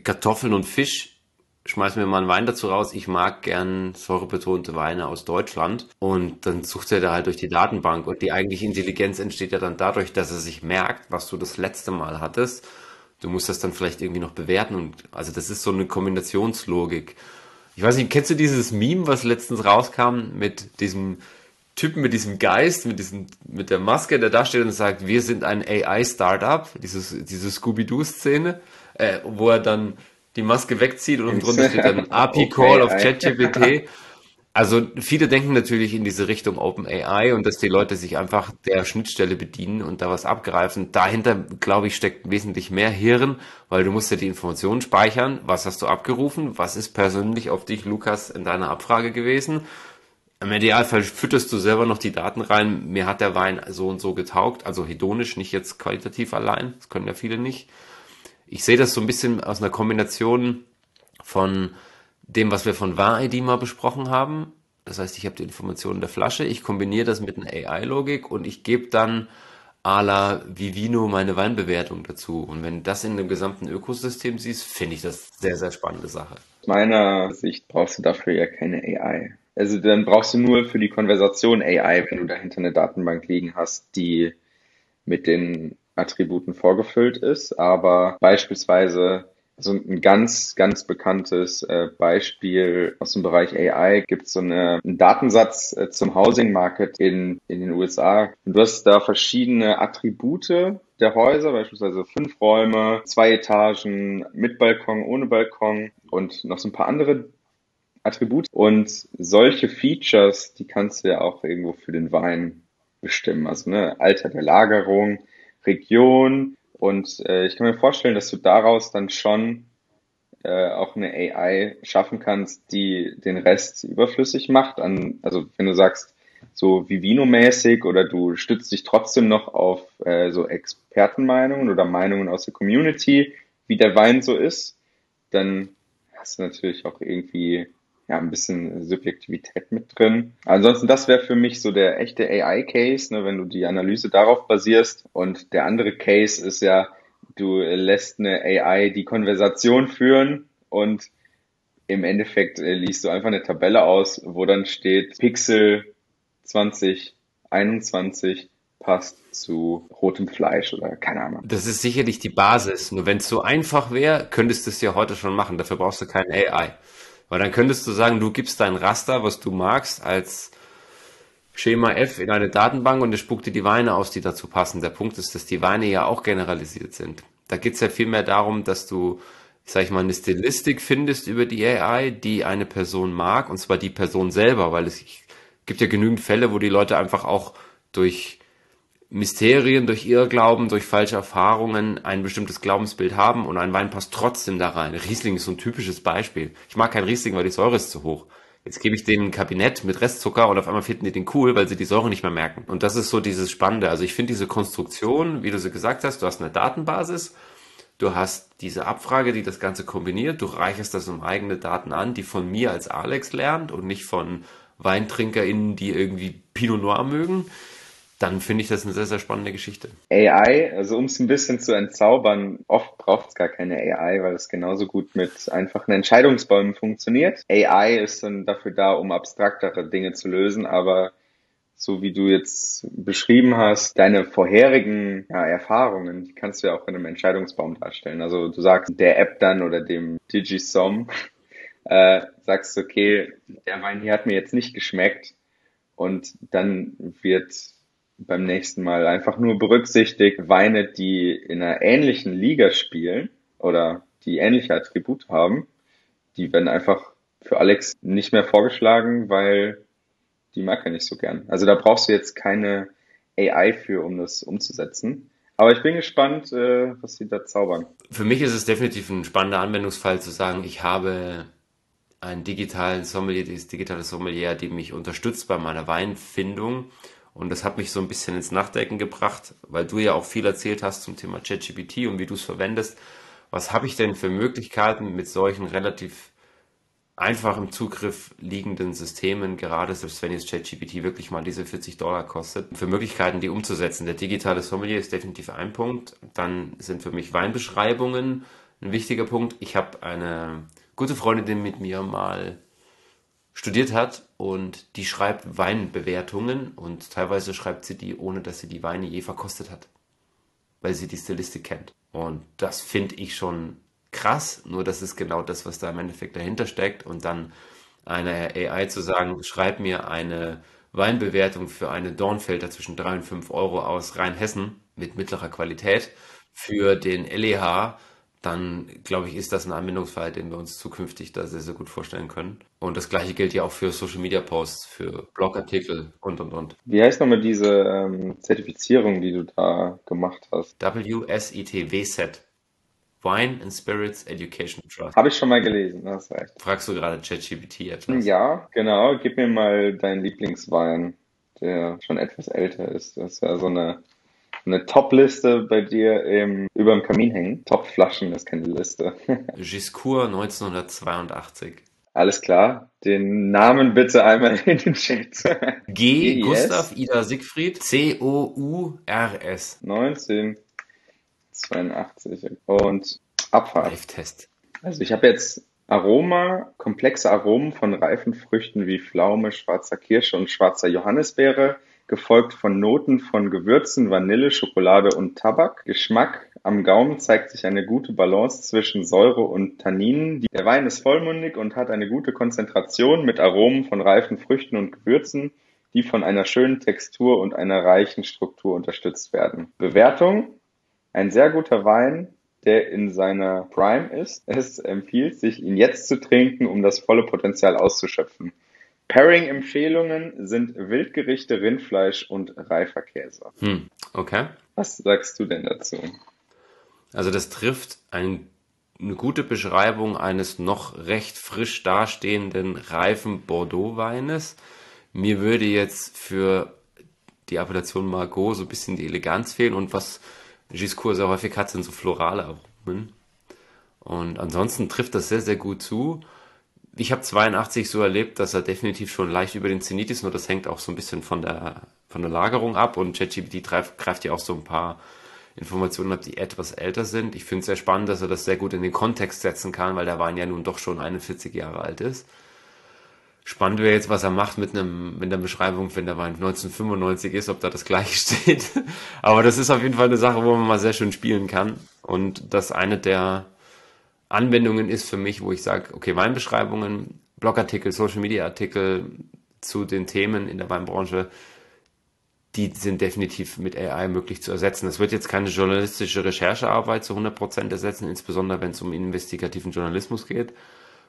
Kartoffeln und Fisch, schmeiß mir mal einen Wein dazu raus. Ich mag gern säurebetonte Weine aus Deutschland. Und dann sucht er da halt durch die Datenbank. Und die eigentliche Intelligenz entsteht ja dann dadurch, dass er sich merkt, was du das letzte Mal hattest Du musst das dann vielleicht irgendwie noch bewerten und also das ist so eine Kombinationslogik. Ich weiß nicht, kennst du dieses Meme, was letztens rauskam mit diesem Typen mit diesem Geist, mit diesem, mit der Maske, der da steht und sagt, wir sind ein AI-Startup, dieses, diese Scooby-Doo-Szene, äh, wo er dann die Maske wegzieht und drunter steht dann (laughs) API-Call okay, auf ChatGPT. (laughs) Also viele denken natürlich in diese Richtung Open AI und dass die Leute sich einfach der Schnittstelle bedienen und da was abgreifen. Dahinter, glaube ich, steckt wesentlich mehr Hirn, weil du musst ja die Informationen speichern. Was hast du abgerufen? Was ist persönlich auf dich, Lukas, in deiner Abfrage gewesen? Im Idealfall fütterst du selber noch die Daten rein. Mir hat der Wein so und so getaugt, also hedonisch, nicht jetzt qualitativ allein. Das können ja viele nicht. Ich sehe das so ein bisschen aus einer Kombination von dem, was wir von War-ID mal besprochen haben. Das heißt, ich habe die Informationen der Flasche, ich kombiniere das mit einer AI-Logik und ich gebe dann a la Vivino meine Weinbewertung dazu. Und wenn du das in dem gesamten Ökosystem siehst, finde ich das sehr, sehr spannende Sache. Aus meiner Sicht brauchst du dafür ja keine AI. Also dann brauchst du nur für die Konversation AI, wenn du dahinter eine Datenbank liegen hast, die mit den Attributen vorgefüllt ist. Aber beispielsweise so ein ganz, ganz bekanntes äh, Beispiel aus dem Bereich AI gibt es so eine, einen Datensatz äh, zum Housing Market in, in den USA. Und du hast da verschiedene Attribute der Häuser, beispielsweise fünf Räume, zwei Etagen mit Balkon, ohne Balkon und noch so ein paar andere Attribute. Und solche Features, die kannst du ja auch irgendwo für den Wein bestimmen. Also ne, Alter der Lagerung, Region, und äh, ich kann mir vorstellen, dass du daraus dann schon äh, auch eine AI schaffen kannst, die den Rest überflüssig macht. An, also wenn du sagst, so Vivino-mäßig oder du stützt dich trotzdem noch auf äh, so Expertenmeinungen oder Meinungen aus der Community, wie der Wein so ist, dann hast du natürlich auch irgendwie ja, ein bisschen Subjektivität mit drin. Ansonsten, das wäre für mich so der echte AI-Case, ne, wenn du die Analyse darauf basierst. Und der andere Case ist ja, du lässt eine AI die Konversation führen und im Endeffekt äh, liest du einfach eine Tabelle aus, wo dann steht Pixel 2021 passt zu rotem Fleisch oder keine Ahnung. Das ist sicherlich die Basis. Nur wenn es so einfach wäre, könntest du es ja heute schon machen. Dafür brauchst du kein AI. Weil dann könntest du sagen, du gibst dein Raster, was du magst, als Schema F in eine Datenbank und es spuckt dir die Weine aus, die dazu passen. Der Punkt ist, dass die Weine ja auch generalisiert sind. Da geht es ja viel mehr darum, dass du, sag ich mal, eine Stilistik findest über die AI, die eine Person mag, und zwar die Person selber, weil es gibt ja genügend Fälle, wo die Leute einfach auch durch Mysterien, durch Irrglauben, durch falsche Erfahrungen ein bestimmtes Glaubensbild haben und ein Wein passt trotzdem da rein. Riesling ist so ein typisches Beispiel. Ich mag kein Riesling, weil die Säure ist zu hoch. Jetzt gebe ich denen ein Kabinett mit Restzucker und auf einmal finden die den cool, weil sie die Säure nicht mehr merken. Und das ist so dieses Spannende. Also ich finde diese Konstruktion, wie du sie gesagt hast, du hast eine Datenbasis, du hast diese Abfrage, die das Ganze kombiniert, du reicherst das um eigene Daten an, die von mir als Alex lernt und nicht von WeintrinkerInnen, die irgendwie Pinot Noir mögen dann finde ich das eine sehr, sehr spannende Geschichte. AI, also um es ein bisschen zu entzaubern, oft braucht es gar keine AI, weil es genauso gut mit einfachen Entscheidungsbäumen funktioniert. AI ist dann dafür da, um abstraktere Dinge zu lösen, aber so wie du jetzt beschrieben hast, deine vorherigen ja, Erfahrungen, die kannst du ja auch in einem Entscheidungsbaum darstellen. Also du sagst der App dann oder dem Digisom, (laughs) äh, sagst okay, der Wein hier hat mir jetzt nicht geschmeckt und dann wird beim nächsten Mal einfach nur berücksichtigt, Weine, die in einer ähnlichen Liga spielen oder die ähnliche Attribute haben, die werden einfach für Alex nicht mehr vorgeschlagen, weil die mag er nicht so gern. Also da brauchst du jetzt keine AI für, um das umzusetzen. Aber ich bin gespannt, äh, was sie da zaubern. Für mich ist es definitiv ein spannender Anwendungsfall zu sagen, ich habe einen digitalen Sommelier, dieses digitale Sommelier, die mich unterstützt bei meiner Weinfindung und das hat mich so ein bisschen ins Nachdenken gebracht, weil du ja auch viel erzählt hast zum Thema ChatGPT und wie du es verwendest. Was habe ich denn für Möglichkeiten mit solchen relativ einfach im Zugriff liegenden Systemen, gerade selbst wenn jetzt ChatGPT wirklich mal diese 40 Dollar kostet, für Möglichkeiten, die umzusetzen? Der digitale Sommelier ist definitiv ein Punkt. Dann sind für mich Weinbeschreibungen ein wichtiger Punkt. Ich habe eine gute Freundin, die mit mir mal studiert hat und die schreibt Weinbewertungen und teilweise schreibt sie die, ohne dass sie die Weine je verkostet hat, weil sie die Stilistik kennt. Und das finde ich schon krass, nur das ist genau das, was da im Endeffekt dahinter steckt. Und dann einer AI zu sagen, schreib mir eine Weinbewertung für eine Dornfelder zwischen 3 und 5 Euro aus Rheinhessen mit mittlerer Qualität für den LEH, dann glaube ich, ist das ein Anwendungsfall, den wir uns zukünftig da sehr, sehr gut vorstellen können. Und das gleiche gilt ja auch für Social Media Posts, für Blogartikel und und und. Wie heißt nochmal diese ähm, Zertifizierung, die du da gemacht hast? WSET, WSET. Wine and Spirits Education Trust. Habe ich schon mal gelesen, hast recht. Fragst du gerade ChatGPT etwas? Ja, genau. Gib mir mal deinen Lieblingswein, der schon etwas älter ist. Das ist ja so eine, eine Top-Liste bei dir im, über dem Kamin hängen. Top-Flaschen ist keine Liste. (laughs) Giscourt 1982. Alles klar. Den Namen bitte einmal in den Chat. G, (laughs) G Gustav, Ida Siegfried, C-O-U-R-S. 19. 82. Und Abfahrt. Live-Test. Also ich habe jetzt Aroma, komplexe Aromen von reifen Früchten wie Pflaume, schwarzer Kirsche und schwarzer Johannisbeere, gefolgt von Noten von Gewürzen, Vanille, Schokolade und Tabak. Geschmack am Gaumen zeigt sich eine gute Balance zwischen Säure und Tanninen. Der Wein ist vollmundig und hat eine gute Konzentration mit Aromen von reifen Früchten und Gewürzen, die von einer schönen Textur und einer reichen Struktur unterstützt werden. Bewertung ein sehr guter Wein, der in seiner Prime ist. Es empfiehlt sich, ihn jetzt zu trinken, um das volle Potenzial auszuschöpfen. Pairing-Empfehlungen sind Wildgerichte, Rindfleisch und reifer Käse. Hm, okay. Was sagst du denn dazu? Also das trifft ein, eine gute Beschreibung eines noch recht frisch dastehenden reifen Bordeaux-Weines. Mir würde jetzt für die Appellation Margot so ein bisschen die Eleganz fehlen und was Giscourt sehr häufig hat, sind so florale Aromen. Und ansonsten trifft das sehr, sehr gut zu. Ich habe 82 so erlebt, dass er definitiv schon leicht über den Zenit ist, nur das hängt auch so ein bisschen von der, von der Lagerung ab und ChatGPT greift, ja auch so ein paar Informationen ab, die etwas älter sind. Ich finde es sehr spannend, dass er das sehr gut in den Kontext setzen kann, weil der Wein ja nun doch schon 41 Jahre alt ist. Spannend wäre jetzt, was er macht mit einem, mit einer Beschreibung, wenn der Wein 1995 ist, ob da das gleiche (laughs) steht. Aber das ist auf jeden Fall eine Sache, wo man mal sehr schön spielen kann. Und das eine der Anwendungen ist für mich, wo ich sage, okay, Weinbeschreibungen, Blogartikel, Social Media Artikel zu den Themen in der Weinbranche, die sind definitiv mit AI möglich zu ersetzen. Es wird jetzt keine journalistische Recherchearbeit zu 100% ersetzen, insbesondere wenn es um investigativen Journalismus geht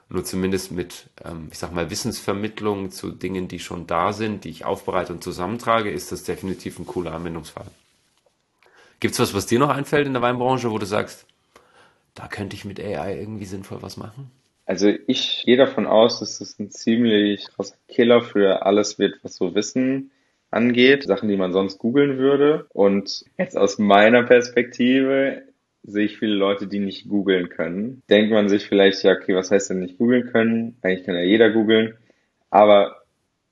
nur zumindest mit, ähm, ich sag mal, Wissensvermittlung zu Dingen, die schon da sind, die ich aufbereite und zusammentrage, ist das definitiv ein cooler Anwendungsfall. Gibt's was, was dir noch einfällt in der Weinbranche, wo du sagst, da könnte ich mit AI irgendwie sinnvoll was machen? Also ich gehe davon aus, dass es ein ziemlich krasser Killer für alles wird, was so Wissen angeht, Sachen, die man sonst googeln würde. Und jetzt aus meiner Perspektive sehe ich viele Leute, die nicht googeln können. Denkt man sich vielleicht, ja, okay, was heißt denn nicht googeln können? Eigentlich kann ja jeder googeln. Aber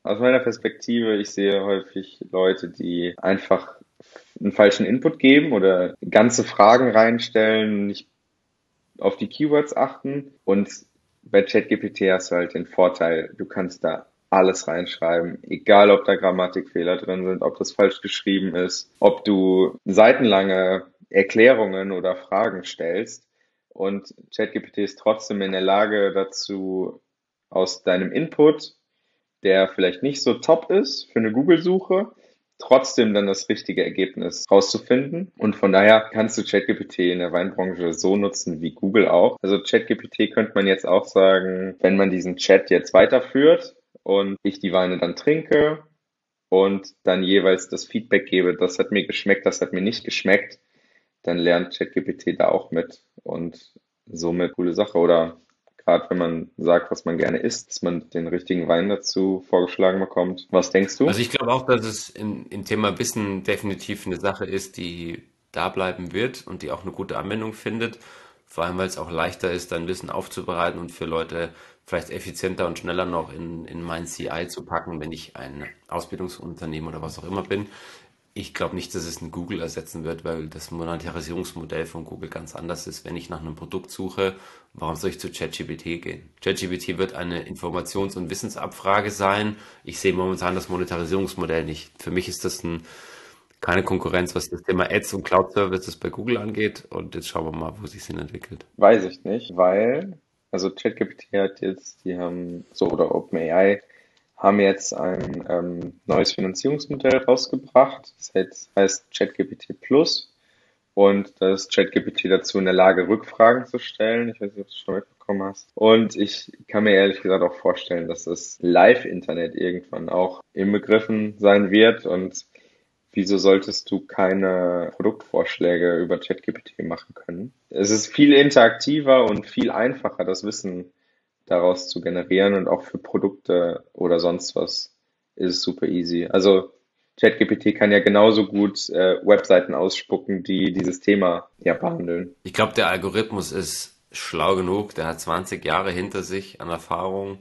aus meiner Perspektive, ich sehe häufig Leute, die einfach einen falschen Input geben oder ganze Fragen reinstellen, nicht auf die Keywords achten. Und bei ChatGPT hast du halt den Vorteil, du kannst da alles reinschreiben, egal ob da Grammatikfehler drin sind, ob das falsch geschrieben ist, ob du seitenlange Erklärungen oder Fragen stellst. Und ChatGPT ist trotzdem in der Lage dazu, aus deinem Input, der vielleicht nicht so top ist für eine Google-Suche, trotzdem dann das richtige Ergebnis rauszufinden. Und von daher kannst du ChatGPT in der Weinbranche so nutzen wie Google auch. Also ChatGPT könnte man jetzt auch sagen, wenn man diesen Chat jetzt weiterführt und ich die Weine dann trinke und dann jeweils das Feedback gebe, das hat mir geschmeckt, das hat mir nicht geschmeckt, dann lernt ChatGPT da auch mit und somit coole Sache. Oder gerade wenn man sagt, was man gerne isst, dass man den richtigen Wein dazu vorgeschlagen bekommt. Was denkst du? Also ich glaube auch, dass es im, im Thema Wissen definitiv eine Sache ist, die da bleiben wird und die auch eine gute Anwendung findet. Vor allem, weil es auch leichter ist, dann Wissen aufzubereiten und für Leute vielleicht effizienter und schneller noch in, in mein CI zu packen, wenn ich ein Ausbildungsunternehmen oder was auch immer bin ich glaube nicht, dass es ein Google ersetzen wird, weil das Monetarisierungsmodell von Google ganz anders ist. Wenn ich nach einem Produkt suche, warum soll ich zu ChatGPT gehen? ChatGPT wird eine Informations- und Wissensabfrage sein. Ich sehe momentan das Monetarisierungsmodell nicht. Für mich ist das ein keine Konkurrenz, was das Thema Ads und Cloud Services bei Google angeht. Und jetzt schauen wir mal, wo sich hin entwickelt. Weiß ich nicht, weil, also ChatGPT hat jetzt, die haben, so oder OpenAI, haben jetzt ein ähm, neues Finanzierungsmodell rausgebracht. Das heißt, ChatGPT Plus. Und da ist ChatGPT dazu in der Lage, Rückfragen zu stellen. Ich weiß nicht, ob du es schon mitbekommen hast. Und ich kann mir ehrlich gesagt auch vorstellen, dass das Live-Internet irgendwann auch inbegriffen sein wird. Und wieso solltest du keine Produktvorschläge über ChatGPT machen können? Es ist viel interaktiver und viel einfacher, das Wissen daraus zu generieren und auch für Produkte oder sonst was ist es super easy. Also ChatGPT kann ja genauso gut äh, Webseiten ausspucken, die dieses Thema ja behandeln. Ich glaube, der Algorithmus ist schlau genug, der hat 20 Jahre hinter sich an Erfahrung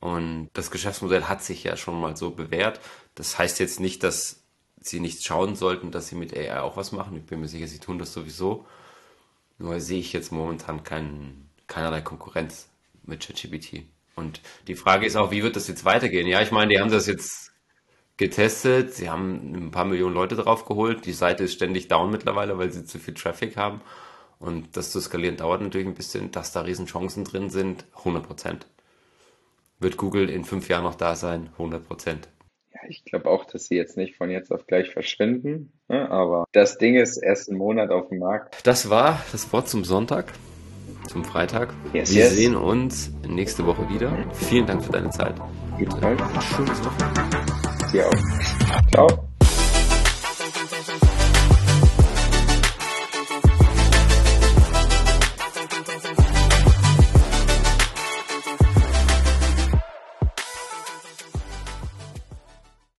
und das Geschäftsmodell hat sich ja schon mal so bewährt. Das heißt jetzt nicht, dass sie nicht schauen sollten, dass sie mit AI auch was machen. Ich bin mir sicher, sie tun das sowieso. Nur sehe ich jetzt momentan kein, keinerlei Konkurrenz mit ChatGPT. Und die Frage ist auch, wie wird das jetzt weitergehen? Ja, ich meine, die haben das jetzt getestet, sie haben ein paar Millionen Leute drauf geholt. Die Seite ist ständig down mittlerweile, weil sie zu viel Traffic haben. Und das zu skalieren dauert natürlich ein bisschen, dass da Riesenchancen drin sind, 100 Prozent. Wird Google in fünf Jahren noch da sein? 100 Prozent. Ja, ich glaube auch, dass sie jetzt nicht von jetzt auf gleich verschwinden. Ne? Aber das Ding ist erst einen Monat auf dem Markt. Das war das Wort zum Sonntag zum Freitag. Yes, Wir yes. sehen uns nächste Woche wieder. Vielen Dank für deine Zeit. Ebenfalls. Schönes Wochenende. Dir auch. Ciao.